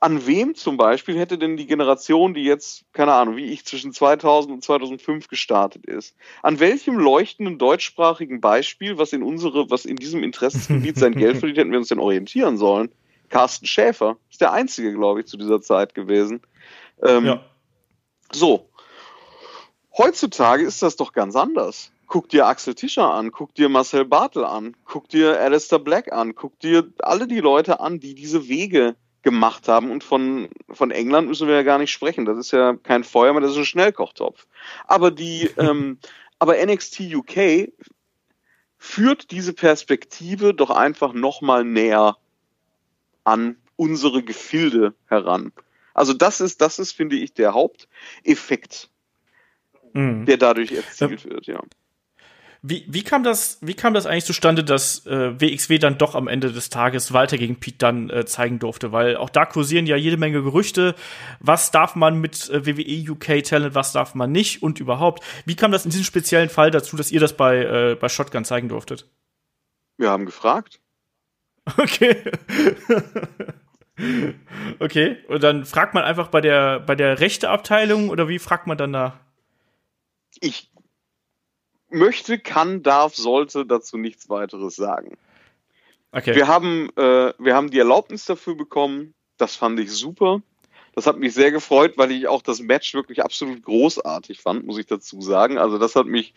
an wem zum Beispiel hätte denn die Generation, die jetzt, keine Ahnung, wie ich zwischen 2000 und 2005 gestartet ist, an welchem leuchtenden deutschsprachigen Beispiel, was in unsere, was in diesem Interessensgebiet sein Geld verdient, hätten wir uns denn orientieren sollen? Carsten Schäfer ist der einzige, glaube ich, zu dieser Zeit gewesen. Ähm, ja. So. Heutzutage ist das doch ganz anders. Guck dir Axel Tischer an, guck dir Marcel Bartel an, guck dir Alistair Black an, guck dir alle die Leute an, die diese Wege gemacht haben. Und von, von England müssen wir ja gar nicht sprechen. Das ist ja kein Feuermann, das ist ein Schnellkochtopf. Aber die, ähm, aber NXT UK führt diese Perspektive doch einfach nochmal näher an unsere Gefilde heran. Also das ist, das ist, finde ich, der Haupteffekt, mhm. der dadurch erzielt wird, ja. Wie, wie, kam das, wie kam das eigentlich zustande, dass äh, WXW dann doch am Ende des Tages Walter gegen Pete dann äh, zeigen durfte? Weil auch da kursieren ja jede Menge Gerüchte. Was darf man mit äh, WWE UK Talent, was darf man nicht und überhaupt? Wie kam das in diesem speziellen Fall dazu, dass ihr das bei, äh, bei Shotgun zeigen durftet? Wir haben gefragt. Okay. okay. Und dann fragt man einfach bei der, bei der Rechteabteilung oder wie fragt man dann da? Ich möchte, kann, darf, sollte dazu nichts weiteres sagen. Okay. Wir haben, äh, wir haben die Erlaubnis dafür bekommen. Das fand ich super. Das hat mich sehr gefreut, weil ich auch das Match wirklich absolut großartig fand, muss ich dazu sagen. Also das hat mich,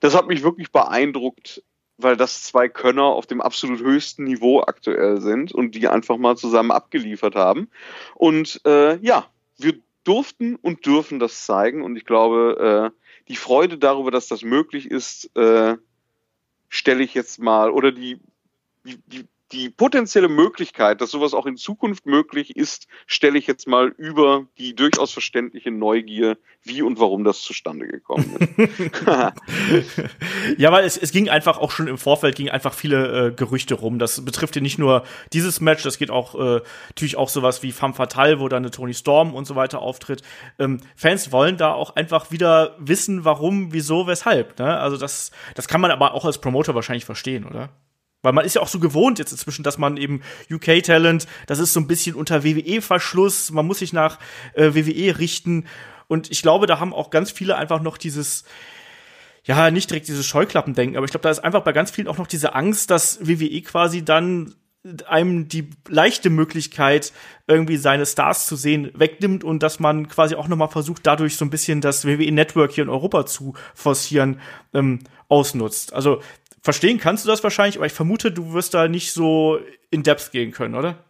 das hat mich wirklich beeindruckt, weil das zwei Könner auf dem absolut höchsten Niveau aktuell sind und die einfach mal zusammen abgeliefert haben. Und äh, ja, wir durften und dürfen das zeigen und ich glaube, äh, die Freude darüber, dass das möglich ist, äh, stelle ich jetzt mal, oder die, die, die, die potenzielle Möglichkeit, dass sowas auch in Zukunft möglich ist, stelle ich jetzt mal über die durchaus verständliche Neugier, wie und warum das zustande gekommen ist. ja, weil es, es ging einfach auch schon im Vorfeld ging einfach viele äh, Gerüchte rum. Das betrifft ja nicht nur dieses Match, das geht auch äh, natürlich auch sowas wie Femme Fatale, wo dann eine Tony Storm und so weiter auftritt. Ähm, Fans wollen da auch einfach wieder wissen, warum, wieso, weshalb. Ne? Also das, das kann man aber auch als Promoter wahrscheinlich verstehen, oder? Weil man ist ja auch so gewohnt jetzt inzwischen, dass man eben UK-Talent, das ist so ein bisschen unter WWE-Verschluss, man muss sich nach äh, WWE richten. Und ich glaube, da haben auch ganz viele einfach noch dieses, ja, nicht direkt dieses Scheuklappendenken, aber ich glaube, da ist einfach bei ganz vielen auch noch diese Angst, dass WWE quasi dann einem die leichte Möglichkeit, irgendwie seine Stars zu sehen, wegnimmt und dass man quasi auch nochmal versucht, dadurch so ein bisschen das WWE-Network hier in Europa zu forcieren, ähm, ausnutzt. Also verstehen kannst du das wahrscheinlich, aber ich vermute, du wirst da nicht so in Depth gehen können, oder?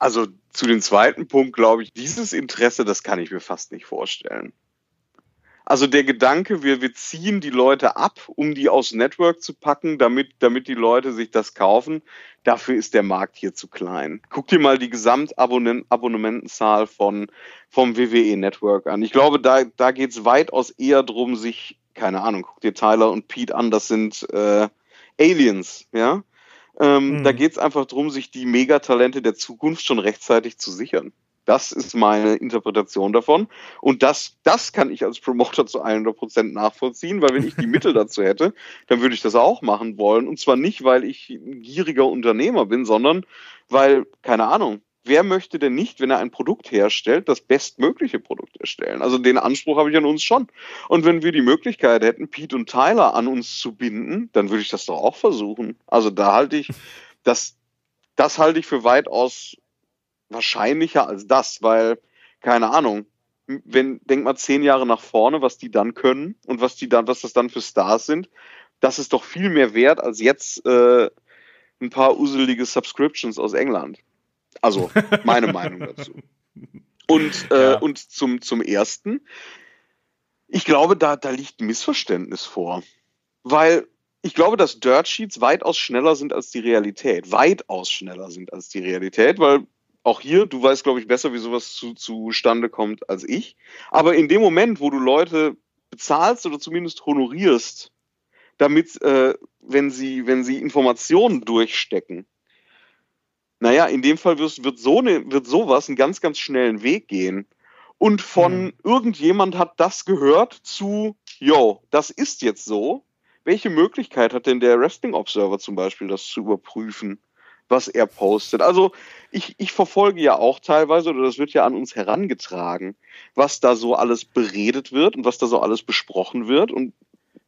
Also zu dem zweiten Punkt glaube ich, dieses Interesse, das kann ich mir fast nicht vorstellen. Also der Gedanke, wir, wir ziehen die Leute ab, um die aus Network zu packen, damit, damit die Leute sich das kaufen, dafür ist der Markt hier zu klein. Guck dir mal die Gesamtabonnementenzahl von, vom WWE Network an. Ich glaube, da, da geht es weitaus eher drum, sich, keine Ahnung, guck dir Tyler und Pete an, das sind äh, Aliens, ja. Ähm, mhm. Da geht es einfach darum, sich die Megatalente der Zukunft schon rechtzeitig zu sichern. Das ist meine Interpretation davon. Und das, das kann ich als Promoter zu 100 Prozent nachvollziehen, weil wenn ich die Mittel dazu hätte, dann würde ich das auch machen wollen. Und zwar nicht, weil ich ein gieriger Unternehmer bin, sondern weil, keine Ahnung, wer möchte denn nicht, wenn er ein Produkt herstellt, das bestmögliche Produkt erstellen? Also den Anspruch habe ich an uns schon. Und wenn wir die Möglichkeit hätten, Pete und Tyler an uns zu binden, dann würde ich das doch auch versuchen. Also da halte ich, das, das halte ich für weitaus wahrscheinlicher als das, weil, keine Ahnung, wenn, denk mal zehn Jahre nach vorne, was die dann können und was die dann, was das dann für Stars sind, das ist doch viel mehr wert als jetzt äh, ein paar uselige Subscriptions aus England. Also meine Meinung dazu. Und, äh, ja. und zum, zum ersten, ich glaube, da, da liegt ein Missverständnis vor. Weil ich glaube, dass Dirt Sheets weitaus schneller sind als die Realität. Weitaus schneller sind als die Realität, weil auch hier, du weißt, glaube ich, besser, wie sowas zu, zustande kommt als ich. Aber in dem Moment, wo du Leute bezahlst oder zumindest honorierst, damit, äh, wenn sie, wenn sie Informationen durchstecken, naja, in dem Fall wird, wird, so ne, wird sowas einen ganz, ganz schnellen Weg gehen. Und von mhm. irgendjemand hat das gehört zu, yo, das ist jetzt so. Welche Möglichkeit hat denn der Wrestling Observer zum Beispiel, das zu überprüfen, was er postet? Also ich, ich verfolge ja auch teilweise, oder das wird ja an uns herangetragen, was da so alles beredet wird und was da so alles besprochen wird und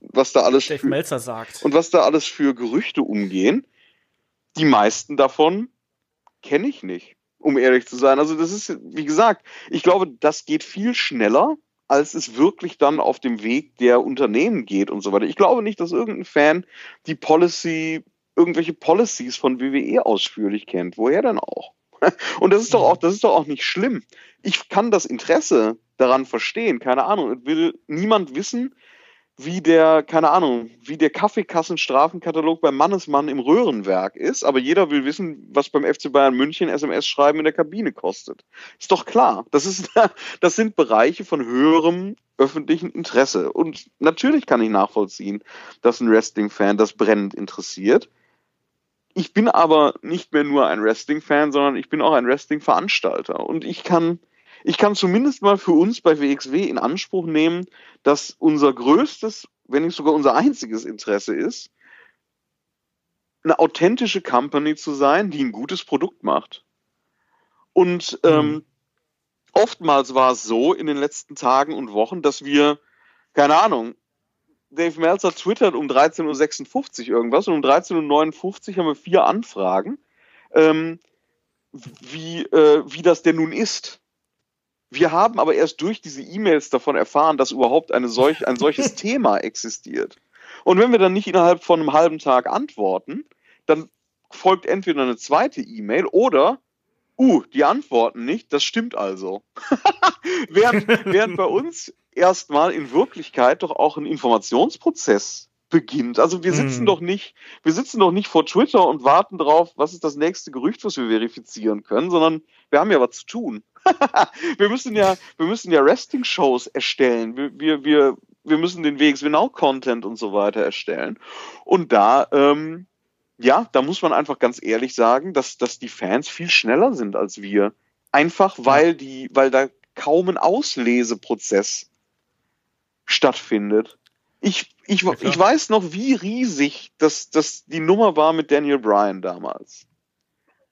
was da alles Dave für, Meltzer sagt. und was da alles für Gerüchte umgehen. Die meisten davon kenne ich nicht, um ehrlich zu sein. Also das ist, wie gesagt, ich glaube, das geht viel schneller, als es wirklich dann auf dem Weg der Unternehmen geht und so weiter. Ich glaube nicht, dass irgendein Fan die Policy, irgendwelche Policies von WWE ausführlich kennt. Woher denn auch? Und das ist doch auch, das ist doch auch nicht schlimm. Ich kann das Interesse daran verstehen, keine Ahnung. Will niemand wissen, wie der, keine Ahnung, wie der Kaffeekassenstrafenkatalog beim Mannesmann im Röhrenwerk ist, aber jeder will wissen, was beim FC Bayern München SMS-Schreiben in der Kabine kostet. Ist doch klar. Das, ist, das sind Bereiche von höherem öffentlichen Interesse. Und natürlich kann ich nachvollziehen, dass ein Wrestling-Fan das brennend interessiert. Ich bin aber nicht mehr nur ein Wrestling-Fan, sondern ich bin auch ein Wrestling-Veranstalter. Und ich kann ich kann zumindest mal für uns bei WXW in Anspruch nehmen, dass unser größtes, wenn nicht sogar unser einziges Interesse ist, eine authentische Company zu sein, die ein gutes Produkt macht. Und ähm, mhm. oftmals war es so in den letzten Tagen und Wochen, dass wir, keine Ahnung, Dave Meltzer twittert um 13.56 Uhr irgendwas und um 13.59 Uhr haben wir vier Anfragen, ähm, wie, äh, wie das denn nun ist. Wir haben aber erst durch diese E-Mails davon erfahren, dass überhaupt eine solch, ein solches Thema existiert. Und wenn wir dann nicht innerhalb von einem halben Tag antworten, dann folgt entweder eine zweite E-Mail oder, uh, die antworten nicht, das stimmt also. während, während bei uns erstmal in Wirklichkeit doch auch ein Informationsprozess beginnt. Also wir sitzen hm. doch nicht, wir sitzen doch nicht vor Twitter und warten drauf, was ist das nächste Gerücht, was wir verifizieren können, sondern wir haben ja was zu tun. wir müssen ja, wir müssen ja Resting-Shows erstellen. Wir, wir, wir, wir müssen den WXW Now Content und so weiter erstellen. Und da, ähm, ja, da muss man einfach ganz ehrlich sagen, dass, dass die Fans viel schneller sind als wir. Einfach weil die, weil da kaum ein Ausleseprozess stattfindet. Ich, ich, ja, ich weiß noch, wie riesig das, das die Nummer war mit Daniel Bryan damals.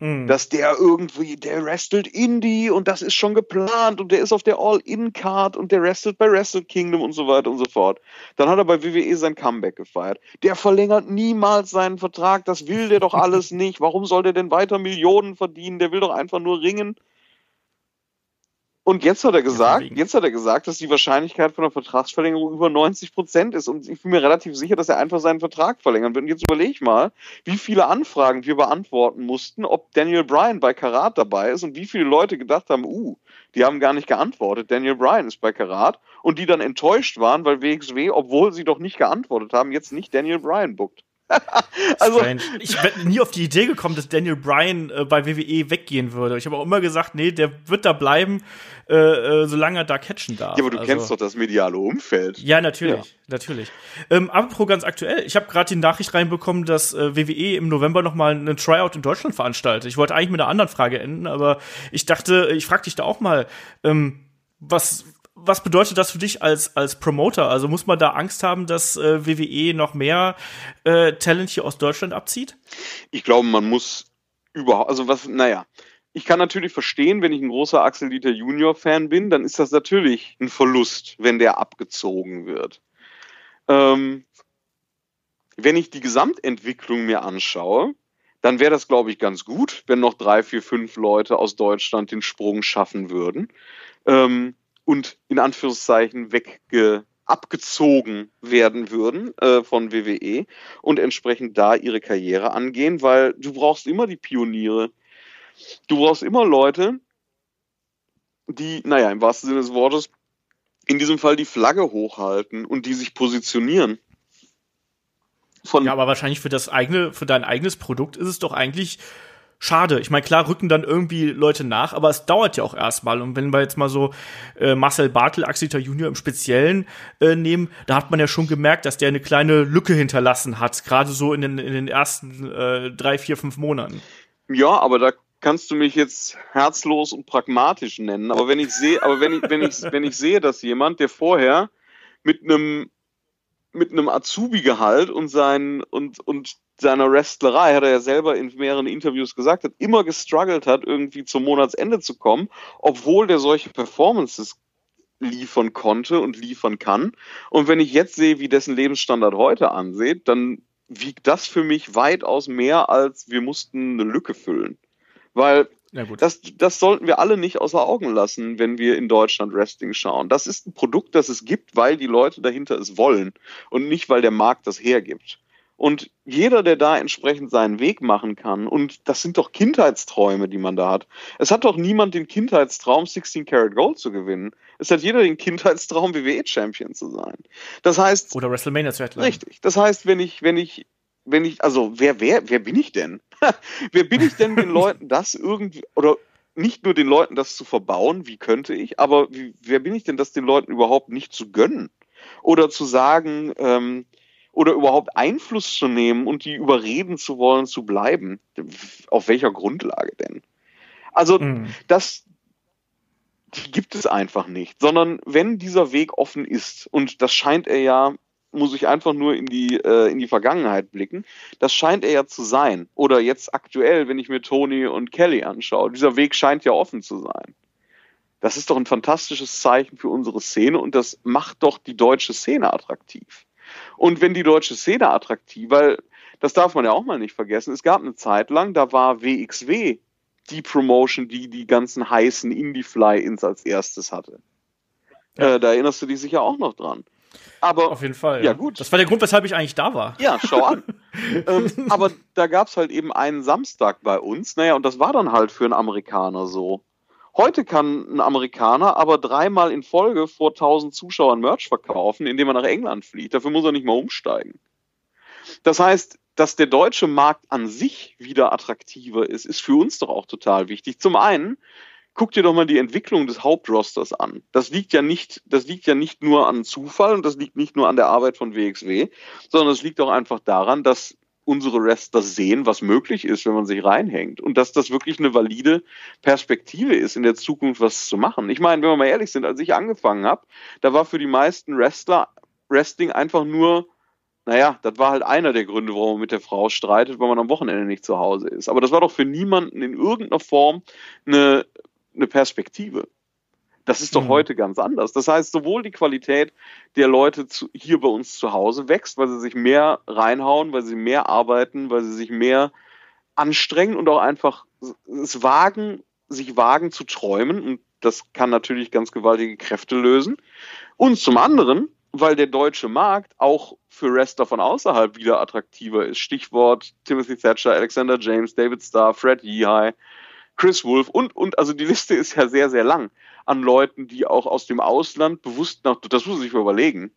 Mhm. Dass der irgendwie, der wrestelt Indie und das ist schon geplant und der ist auf der All-In-Card und der wrestelt bei Wrestle Kingdom und so weiter und so fort. Dann hat er bei WWE sein Comeback gefeiert. Der verlängert niemals seinen Vertrag, das will der doch alles nicht. Warum soll der denn weiter Millionen verdienen? Der will doch einfach nur ringen. Und jetzt hat er gesagt, jetzt hat er gesagt, dass die Wahrscheinlichkeit von einer Vertragsverlängerung über 90 Prozent ist. Und ich bin mir relativ sicher, dass er einfach seinen Vertrag verlängern wird. Und jetzt überlege ich mal, wie viele Anfragen wir beantworten mussten, ob Daniel Bryan bei Karat dabei ist und wie viele Leute gedacht haben, uh, die haben gar nicht geantwortet. Daniel Bryan ist bei Karat und die dann enttäuscht waren, weil WXW, obwohl sie doch nicht geantwortet haben, jetzt nicht Daniel Bryan bookt. also ich bin nie auf die Idee gekommen, dass Daniel Bryan äh, bei WWE weggehen würde. Ich habe auch immer gesagt, nee, der wird da bleiben, äh, äh, solange er da catchen darf. Ja, aber du also, kennst doch das mediale Umfeld. Ja, natürlich, ja. natürlich. Ähm, apropos ganz aktuell, ich habe gerade die Nachricht reinbekommen, dass äh, WWE im November noch mal einen Tryout in Deutschland veranstaltet. Ich wollte eigentlich mit einer anderen Frage enden, aber ich dachte, ich frage dich da auch mal, ähm, was was bedeutet das für dich als, als Promoter? Also muss man da Angst haben, dass äh, WWE noch mehr äh, Talent hier aus Deutschland abzieht? Ich glaube, man muss überhaupt, also was, naja, ich kann natürlich verstehen, wenn ich ein großer Axel Dieter Junior Fan bin, dann ist das natürlich ein Verlust, wenn der abgezogen wird. Ähm, wenn ich die Gesamtentwicklung mir anschaue, dann wäre das, glaube ich, ganz gut, wenn noch drei, vier, fünf Leute aus Deutschland den Sprung schaffen würden ähm, und in Anführungszeichen wegge abgezogen werden würden äh, von WWE und entsprechend da ihre Karriere angehen, weil du brauchst immer die Pioniere. Du brauchst immer Leute, die, naja, im wahrsten Sinne des Wortes, in diesem Fall die Flagge hochhalten und die sich positionieren. Von ja, aber wahrscheinlich für das eigene, für dein eigenes Produkt ist es doch eigentlich schade. Ich meine, klar rücken dann irgendwie Leute nach, aber es dauert ja auch erstmal. Und wenn wir jetzt mal so äh, Marcel Bartel, Axita Junior im Speziellen äh, nehmen, da hat man ja schon gemerkt, dass der eine kleine Lücke hinterlassen hat, gerade so in den, in den ersten äh, drei, vier, fünf Monaten. Ja, aber da kannst du mich jetzt herzlos und pragmatisch nennen. Aber wenn ich sehe, aber wenn ich, wenn ich, wenn ich sehe, dass jemand, der vorher mit einem mit einem Azubi-Gehalt und sein und und seiner Wrestlerei, hat er ja selber in mehreren Interviews gesagt, hat immer gestruggelt hat, irgendwie zum Monatsende zu kommen, obwohl der solche Performances liefern konnte und liefern kann. Und wenn ich jetzt sehe, wie dessen Lebensstandard heute ansieht, dann wiegt das für mich weitaus mehr, als wir mussten eine Lücke füllen. Weil das, das sollten wir alle nicht außer Augen lassen, wenn wir in Deutschland Wrestling schauen. Das ist ein Produkt, das es gibt, weil die Leute dahinter es wollen und nicht, weil der Markt das hergibt. Und jeder, der da entsprechend seinen Weg machen kann, und das sind doch Kindheitsträume, die man da hat. Es hat doch niemand den Kindheitstraum, 16 Karat Gold zu gewinnen. Es hat jeder den Kindheitstraum, WWE-Champion zu sein. Das heißt. Oder WrestleMania zu Headline. Richtig. Das heißt, wenn ich, wenn ich, wenn ich, also wer, wer, wer bin ich denn? wer bin ich denn den Leuten das irgendwie, oder nicht nur den Leuten das zu verbauen, wie könnte ich, aber wie, wer bin ich denn das den Leuten überhaupt nicht zu gönnen? Oder zu sagen, ähm, oder überhaupt Einfluss zu nehmen und die überreden zu wollen, zu bleiben. Auf welcher Grundlage denn? Also, mhm. das gibt es einfach nicht, sondern wenn dieser Weg offen ist, und das scheint er ja, muss ich einfach nur in die, äh, in die Vergangenheit blicken, das scheint er ja zu sein. Oder jetzt aktuell, wenn ich mir Tony und Kelly anschaue, dieser Weg scheint ja offen zu sein. Das ist doch ein fantastisches Zeichen für unsere Szene und das macht doch die deutsche Szene attraktiv. Und wenn die deutsche Szene attraktiv, weil das darf man ja auch mal nicht vergessen, es gab eine Zeit lang, da war WXW die Promotion, die die ganzen heißen Indie-Fly-Ins als erstes hatte. Ja. Äh, da erinnerst du dich sicher auch noch dran. Aber, Auf jeden Fall. Ja, ja, gut. Das war der Grund, weshalb ich eigentlich da war. Ja, schau an. ähm, aber da gab es halt eben einen Samstag bei uns. Naja, und das war dann halt für einen Amerikaner so. Heute kann ein Amerikaner aber dreimal in Folge vor 1000 Zuschauern Merch verkaufen, indem er nach England fliegt. Dafür muss er nicht mal umsteigen. Das heißt, dass der deutsche Markt an sich wieder attraktiver ist, ist für uns doch auch total wichtig. Zum einen, guck dir doch mal die Entwicklung des Hauptrosters an. Das liegt ja nicht, das liegt ja nicht nur an Zufall und das liegt nicht nur an der Arbeit von WXW, sondern es liegt auch einfach daran, dass unsere Wrestler sehen, was möglich ist, wenn man sich reinhängt. Und dass das wirklich eine valide Perspektive ist, in der Zukunft was zu machen. Ich meine, wenn wir mal ehrlich sind, als ich angefangen habe, da war für die meisten Wrestler Wrestling einfach nur, naja, das war halt einer der Gründe, warum man mit der Frau streitet, weil man am Wochenende nicht zu Hause ist. Aber das war doch für niemanden in irgendeiner Form eine, eine Perspektive. Das ist doch mhm. heute ganz anders. Das heißt, sowohl die Qualität der Leute zu, hier bei uns zu Hause wächst, weil sie sich mehr reinhauen, weil sie mehr arbeiten, weil sie sich mehr anstrengen und auch einfach es wagen, sich wagen zu träumen. Und das kann natürlich ganz gewaltige Kräfte lösen. Und zum anderen, weil der deutsche Markt auch für Wrestler von außerhalb wieder attraktiver ist. Stichwort Timothy Thatcher, Alexander James, David Starr, Fred Yehai, Chris Wolf und, und, also die Liste ist ja sehr, sehr lang an Leuten, die auch aus dem Ausland bewusst nach, das muss man sich mal überlegen.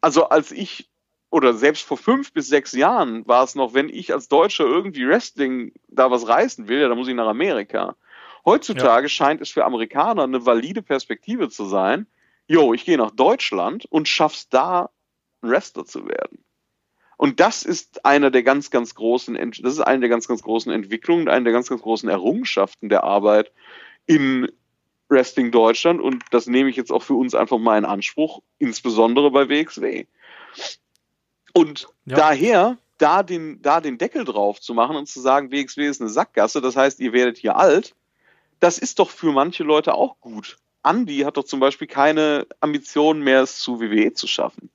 Also als ich, oder selbst vor fünf bis sechs Jahren war es noch, wenn ich als Deutscher irgendwie Wrestling da was reißen will, ja, dann muss ich nach Amerika. Heutzutage ja. scheint es für Amerikaner eine valide Perspektive zu sein, jo, ich gehe nach Deutschland und schaff's da, ein Wrestler zu werden. Und das ist einer der ganz, ganz großen, das ist eine der ganz, ganz großen Entwicklungen, eine der ganz, ganz großen Errungenschaften der Arbeit in Wrestling Deutschland. Und das nehme ich jetzt auch für uns einfach mal in Anspruch, insbesondere bei WXW. Und ja. daher, da den, da den Deckel drauf zu machen und zu sagen, WXW ist eine Sackgasse, das heißt, ihr werdet hier alt, das ist doch für manche Leute auch gut. Andy hat doch zum Beispiel keine Ambitionen mehr, es zu WWE zu schaffen.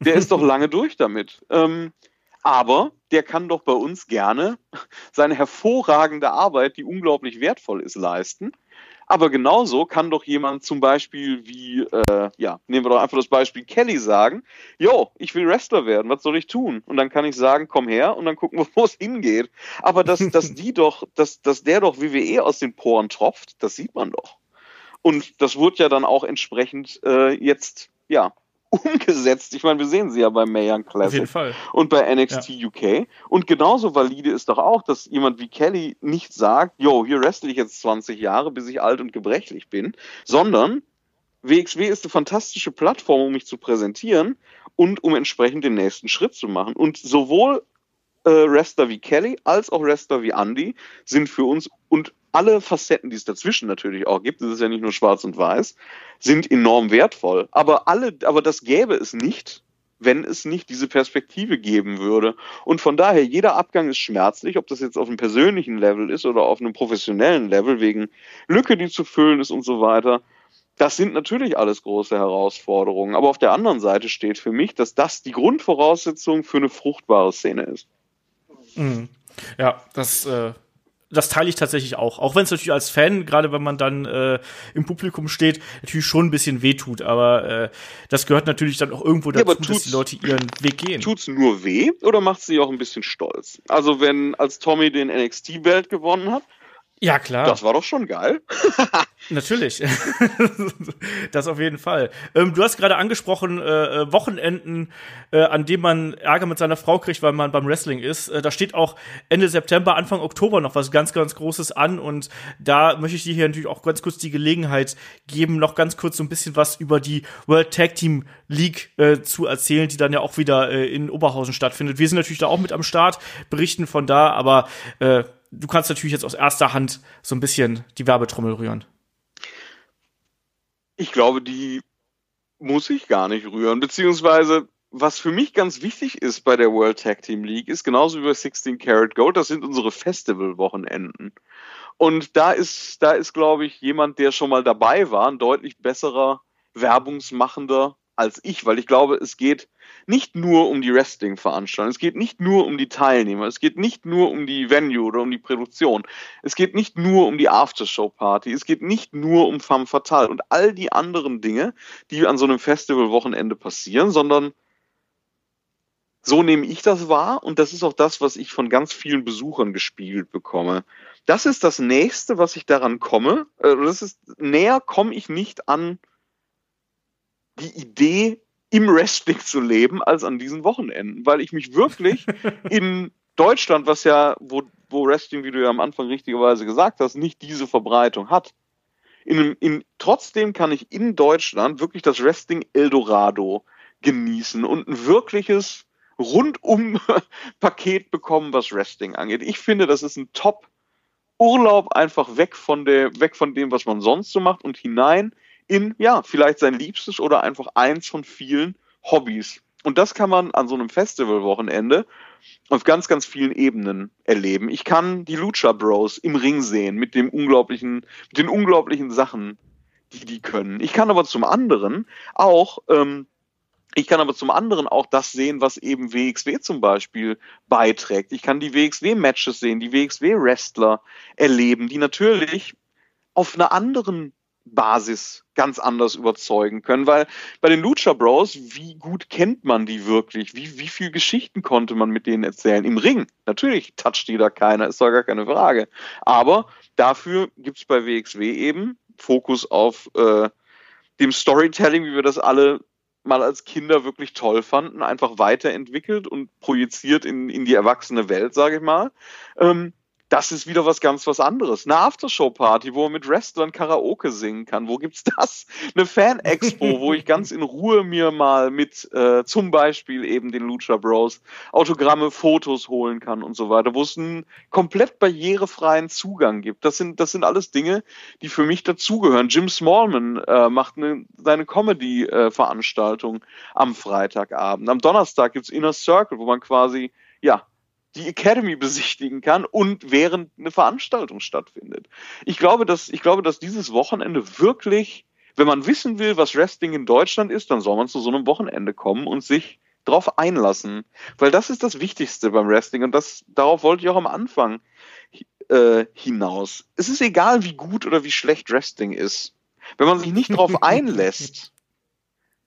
Der ist doch lange durch damit. Ähm, aber der kann doch bei uns gerne seine hervorragende Arbeit, die unglaublich wertvoll ist, leisten. Aber genauso kann doch jemand zum Beispiel wie, äh, ja, nehmen wir doch einfach das Beispiel Kelly sagen, yo, ich will Wrestler werden, was soll ich tun? Und dann kann ich sagen, komm her und dann gucken wir, wo es hingeht. Aber dass, dass die doch, dass, dass der doch WWE aus den Poren tropft, das sieht man doch. Und das wurde ja dann auch entsprechend äh, jetzt, ja, umgesetzt. Ich meine, wir sehen sie ja bei Mayan Classic Auf jeden Fall. und bei NXT ja. UK. Und genauso valide ist doch auch, dass jemand wie Kelly nicht sagt, yo, hier wrestle ich jetzt 20 Jahre, bis ich alt und gebrechlich bin, sondern WXW ist eine fantastische Plattform, um mich zu präsentieren und um entsprechend den nächsten Schritt zu machen. Und sowohl äh, Wrestler wie Kelly als auch Wrestler wie Andy sind für uns und alle Facetten, die es dazwischen natürlich auch gibt, das ist ja nicht nur schwarz und weiß, sind enorm wertvoll. Aber alle, aber das gäbe es nicht, wenn es nicht diese Perspektive geben würde. Und von daher, jeder Abgang ist schmerzlich, ob das jetzt auf einem persönlichen Level ist oder auf einem professionellen Level, wegen Lücke, die zu füllen ist und so weiter. Das sind natürlich alles große Herausforderungen. Aber auf der anderen Seite steht für mich, dass das die Grundvoraussetzung für eine fruchtbare Szene ist. Mhm. Ja, das äh, das teile ich tatsächlich auch. Auch wenn es natürlich als Fan, gerade wenn man dann äh, im Publikum steht, natürlich schon ein bisschen wehtut. Aber äh, das gehört natürlich dann auch irgendwo dazu, ja, dass die Leute ihren Weg gehen. Tut's nur weh oder macht sie auch ein bisschen stolz? Also wenn als Tommy den NXT-Belt gewonnen hat, ja, klar. Das war doch schon geil. Natürlich. das auf jeden Fall. Ähm, du hast gerade angesprochen, äh, äh, Wochenenden, äh, an dem man Ärger mit seiner Frau kriegt, weil man beim Wrestling ist. Äh, da steht auch Ende September, Anfang Oktober noch was ganz, ganz Großes an. Und da möchte ich dir hier natürlich auch ganz kurz die Gelegenheit geben, noch ganz kurz so ein bisschen was über die World Tag Team League äh, zu erzählen, die dann ja auch wieder äh, in Oberhausen stattfindet. Wir sind natürlich da auch mit am Start, berichten von da, aber äh, du kannst natürlich jetzt aus erster Hand so ein bisschen die Werbetrommel rühren. Ich glaube, die muss ich gar nicht rühren, beziehungsweise was für mich ganz wichtig ist bei der World Tag Team League, ist genauso wie bei 16 Karat Gold, das sind unsere Festival-Wochenenden. Und da ist, da ist, glaube ich, jemand, der schon mal dabei war, ein deutlich besserer Werbungsmachender als ich, weil ich glaube, es geht nicht nur um die Wrestling-Veranstaltung, es geht nicht nur um die Teilnehmer, es geht nicht nur um die Venue oder um die Produktion, es geht nicht nur um die Aftershow-Party, es geht nicht nur um Femme Fatale und all die anderen Dinge, die an so einem Festival-Wochenende passieren, sondern so nehme ich das wahr und das ist auch das, was ich von ganz vielen Besuchern gespiegelt bekomme. Das ist das nächste, was ich daran komme. Äh, das ist näher komme ich nicht an die Idee, im Wrestling zu leben, als an diesen Wochenenden, weil ich mich wirklich in Deutschland, was ja, wo, wo Wrestling, wie du ja am Anfang richtigerweise gesagt hast, nicht diese Verbreitung hat. In, in, trotzdem kann ich in Deutschland wirklich das Wrestling Eldorado genießen und ein wirkliches Rundum-Paket bekommen, was Wrestling angeht. Ich finde, das ist ein Top-Urlaub einfach weg von, der, weg von dem, was man sonst so macht und hinein in, ja, vielleicht sein liebstes oder einfach eins von vielen Hobbys. Und das kann man an so einem Festivalwochenende auf ganz, ganz vielen Ebenen erleben. Ich kann die Lucha Bros im Ring sehen mit dem unglaublichen, mit den unglaublichen Sachen, die die können. Ich kann aber zum anderen auch, ähm, ich kann aber zum anderen auch das sehen, was eben WXW zum Beispiel beiträgt. Ich kann die WXW-Matches sehen, die WXW-Wrestler erleben, die natürlich auf einer anderen Basis ganz anders überzeugen können, weil bei den Lucha Bros, wie gut kennt man die wirklich? Wie, wie viel Geschichten konnte man mit denen erzählen? Im Ring, natürlich toucht die da keiner, ist doch gar keine Frage. Aber dafür gibt es bei WXW eben Fokus auf äh, dem Storytelling, wie wir das alle mal als Kinder wirklich toll fanden, einfach weiterentwickelt und projiziert in, in die erwachsene Welt, sage ich mal. Ähm, das ist wieder was ganz was anderes. Eine Aftershow-Party, wo man mit Wrestlern Karaoke singen kann. Wo gibt's das? Eine Fan-Expo, wo ich ganz in Ruhe mir mal mit äh, zum Beispiel eben den Lucha Bros Autogramme, Fotos holen kann und so weiter, wo es einen komplett barrierefreien Zugang gibt. Das sind, das sind alles Dinge, die für mich dazugehören. Jim Smallman äh, macht eine, seine Comedy-Veranstaltung am Freitagabend. Am Donnerstag gibt's Inner Circle, wo man quasi, ja, die Academy besichtigen kann und während eine Veranstaltung stattfindet. Ich glaube, dass, ich glaube, dass dieses Wochenende wirklich, wenn man wissen will, was Wrestling in Deutschland ist, dann soll man zu so einem Wochenende kommen und sich drauf einlassen. Weil das ist das Wichtigste beim Wrestling und das, darauf wollte ich auch am Anfang äh, hinaus. Es ist egal, wie gut oder wie schlecht Wrestling ist. Wenn man sich nicht darauf einlässt,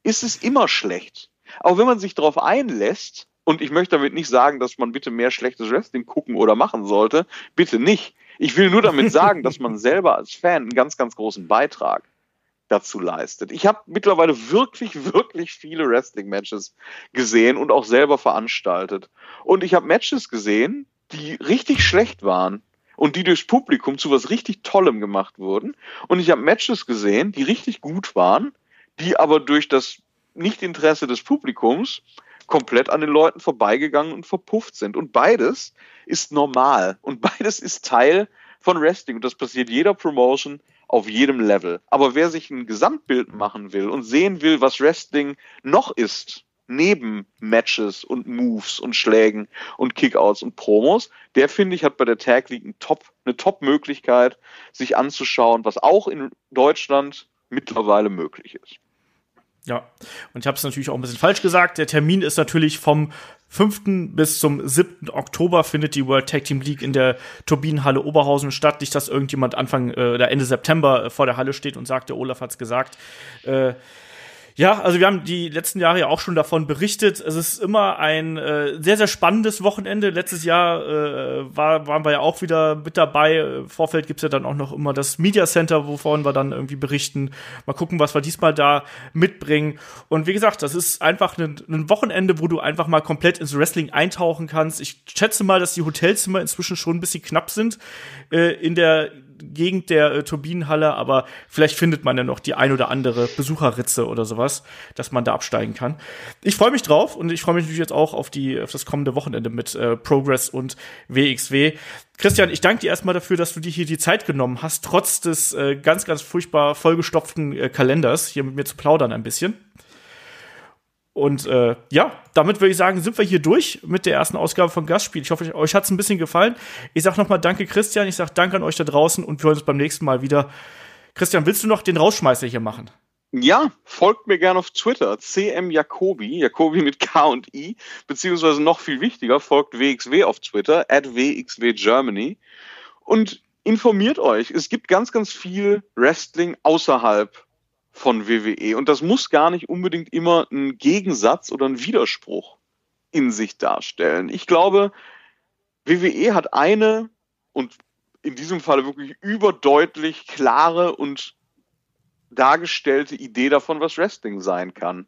ist es immer schlecht. Aber wenn man sich darauf einlässt, und ich möchte damit nicht sagen, dass man bitte mehr schlechtes Wrestling gucken oder machen sollte, bitte nicht. Ich will nur damit sagen, dass man selber als Fan einen ganz, ganz großen Beitrag dazu leistet. Ich habe mittlerweile wirklich, wirklich viele Wrestling-Matches gesehen und auch selber veranstaltet. Und ich habe Matches gesehen, die richtig schlecht waren und die durchs Publikum zu was richtig Tollem gemacht wurden. Und ich habe Matches gesehen, die richtig gut waren, die aber durch das Nichtinteresse des Publikums komplett an den Leuten vorbeigegangen und verpufft sind. Und beides ist normal und beides ist Teil von Wrestling und das passiert jeder Promotion auf jedem Level. Aber wer sich ein Gesamtbild machen will und sehen will, was Wrestling noch ist, neben Matches und Moves und Schlägen und Kickouts und Promos, der finde ich hat bei der Tag League ein Top, eine Top-Möglichkeit, sich anzuschauen, was auch in Deutschland mittlerweile möglich ist. Ja, und ich habe es natürlich auch ein bisschen falsch gesagt. Der Termin ist natürlich vom 5. bis zum 7. Oktober findet die World Tag Team League in der Turbinenhalle Oberhausen statt. Nicht, dass irgendjemand Anfang äh, oder Ende September äh, vor der Halle steht und sagt, der Olaf hat's gesagt. Äh, ja, also wir haben die letzten Jahre ja auch schon davon berichtet. Es ist immer ein äh, sehr, sehr spannendes Wochenende. Letztes Jahr äh, war, waren wir ja auch wieder mit dabei. Im Vorfeld gibt's ja dann auch noch immer das Media Center, wovon wir dann irgendwie berichten. Mal gucken, was wir diesmal da mitbringen. Und wie gesagt, das ist einfach ein, ein Wochenende, wo du einfach mal komplett ins Wrestling eintauchen kannst. Ich schätze mal, dass die Hotelzimmer inzwischen schon ein bisschen knapp sind äh, in der Gegend der äh, Turbinenhalle, aber vielleicht findet man ja noch die ein oder andere Besucherritze oder sowas, dass man da absteigen kann. Ich freue mich drauf und ich freue mich natürlich jetzt auch auf die auf das kommende Wochenende mit äh, Progress und WXW. Christian, ich danke dir erstmal dafür, dass du dir hier die Zeit genommen hast, trotz des äh, ganz, ganz furchtbar vollgestopften äh, Kalenders hier mit mir zu plaudern ein bisschen. Und äh, ja, damit würde ich sagen, sind wir hier durch mit der ersten Ausgabe von Gastspiel. Ich hoffe, euch hat es ein bisschen gefallen. Ich sage nochmal Danke, Christian. Ich sage Danke an euch da draußen und wir hören uns beim nächsten Mal wieder. Christian, willst du noch den Rausschmeißer hier machen? Ja, folgt mir gerne auf Twitter, CM Jacobi, Jacobi mit K und I, beziehungsweise noch viel wichtiger, folgt WXW auf Twitter, at WXW Germany und informiert euch. Es gibt ganz, ganz viel Wrestling außerhalb von WWE. Und das muss gar nicht unbedingt immer ein Gegensatz oder ein Widerspruch in sich darstellen. Ich glaube, WWE hat eine und in diesem Falle wirklich überdeutlich klare und dargestellte Idee davon, was Wrestling sein kann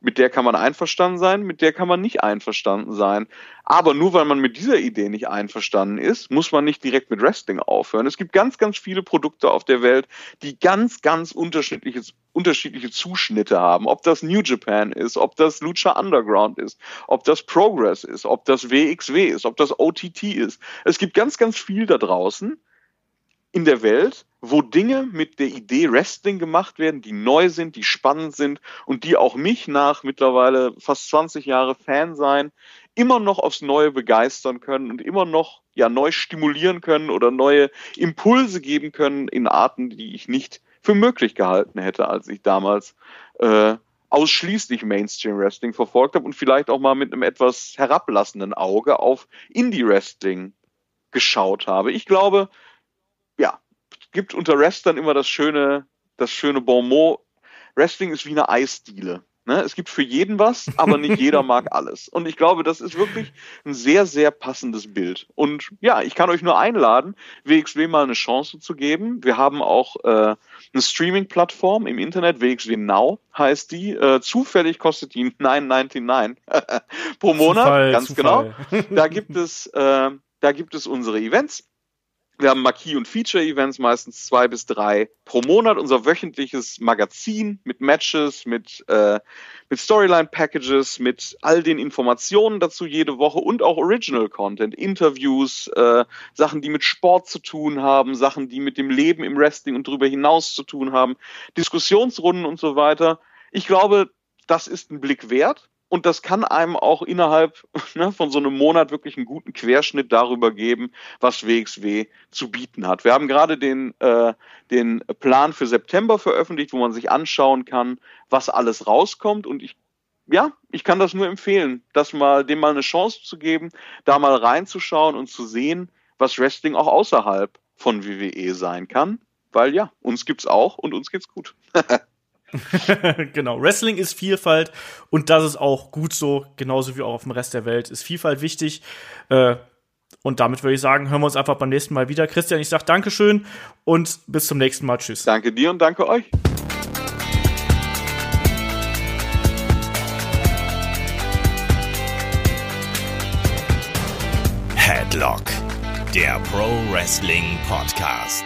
mit der kann man einverstanden sein, mit der kann man nicht einverstanden sein. Aber nur weil man mit dieser Idee nicht einverstanden ist, muss man nicht direkt mit Wrestling aufhören. Es gibt ganz, ganz viele Produkte auf der Welt, die ganz, ganz unterschiedliche, unterschiedliche Zuschnitte haben. Ob das New Japan ist, ob das Lucha Underground ist, ob das Progress ist, ob das WXW ist, ob das OTT ist. Es gibt ganz, ganz viel da draußen in der Welt, wo Dinge mit der Idee Wrestling gemacht werden, die neu sind, die spannend sind und die auch mich nach mittlerweile fast 20 Jahre Fan sein immer noch aufs Neue begeistern können und immer noch ja neu stimulieren können oder neue Impulse geben können in Arten, die ich nicht für möglich gehalten hätte, als ich damals äh, ausschließlich Mainstream Wrestling verfolgt habe und vielleicht auch mal mit einem etwas herablassenden Auge auf Indie Wrestling geschaut habe. Ich glaube, gibt unter Wrestlern immer das schöne, das schöne Bonmot. Wrestling ist wie eine Eisdiele. Ne? Es gibt für jeden was, aber nicht jeder mag alles. Und ich glaube, das ist wirklich ein sehr, sehr passendes Bild. Und ja, ich kann euch nur einladen, WXW mal eine Chance zu geben. Wir haben auch äh, eine Streaming-Plattform im Internet, WXW Now heißt die. Äh, zufällig kostet die 9,99 pro Monat, Zufall, ganz Zufall. genau. Da gibt es, äh, da gibt es unsere Events wir haben Marquis- und Feature-Events, meistens zwei bis drei pro Monat. Unser wöchentliches Magazin mit Matches, mit, äh, mit Storyline-Packages, mit all den Informationen dazu jede Woche und auch Original-Content, Interviews, äh, Sachen, die mit Sport zu tun haben, Sachen, die mit dem Leben im Wrestling und darüber hinaus zu tun haben, Diskussionsrunden und so weiter. Ich glaube, das ist ein Blick wert. Und das kann einem auch innerhalb ne, von so einem Monat wirklich einen guten Querschnitt darüber geben, was WXW zu bieten hat. Wir haben gerade den, äh, den Plan für September veröffentlicht, wo man sich anschauen kann, was alles rauskommt. Und ich, ja, ich kann das nur empfehlen, das mal, dem mal eine Chance zu geben, da mal reinzuschauen und zu sehen, was Wrestling auch außerhalb von WWE sein kann. Weil ja, uns gibt's auch und uns geht's gut. genau, Wrestling ist Vielfalt und das ist auch gut so, genauso wie auch auf dem Rest der Welt ist Vielfalt wichtig. Äh, und damit würde ich sagen, hören wir uns einfach beim nächsten Mal wieder. Christian, ich sage Dankeschön und bis zum nächsten Mal. Tschüss. Danke dir und danke euch. Headlock, der Pro Wrestling Podcast.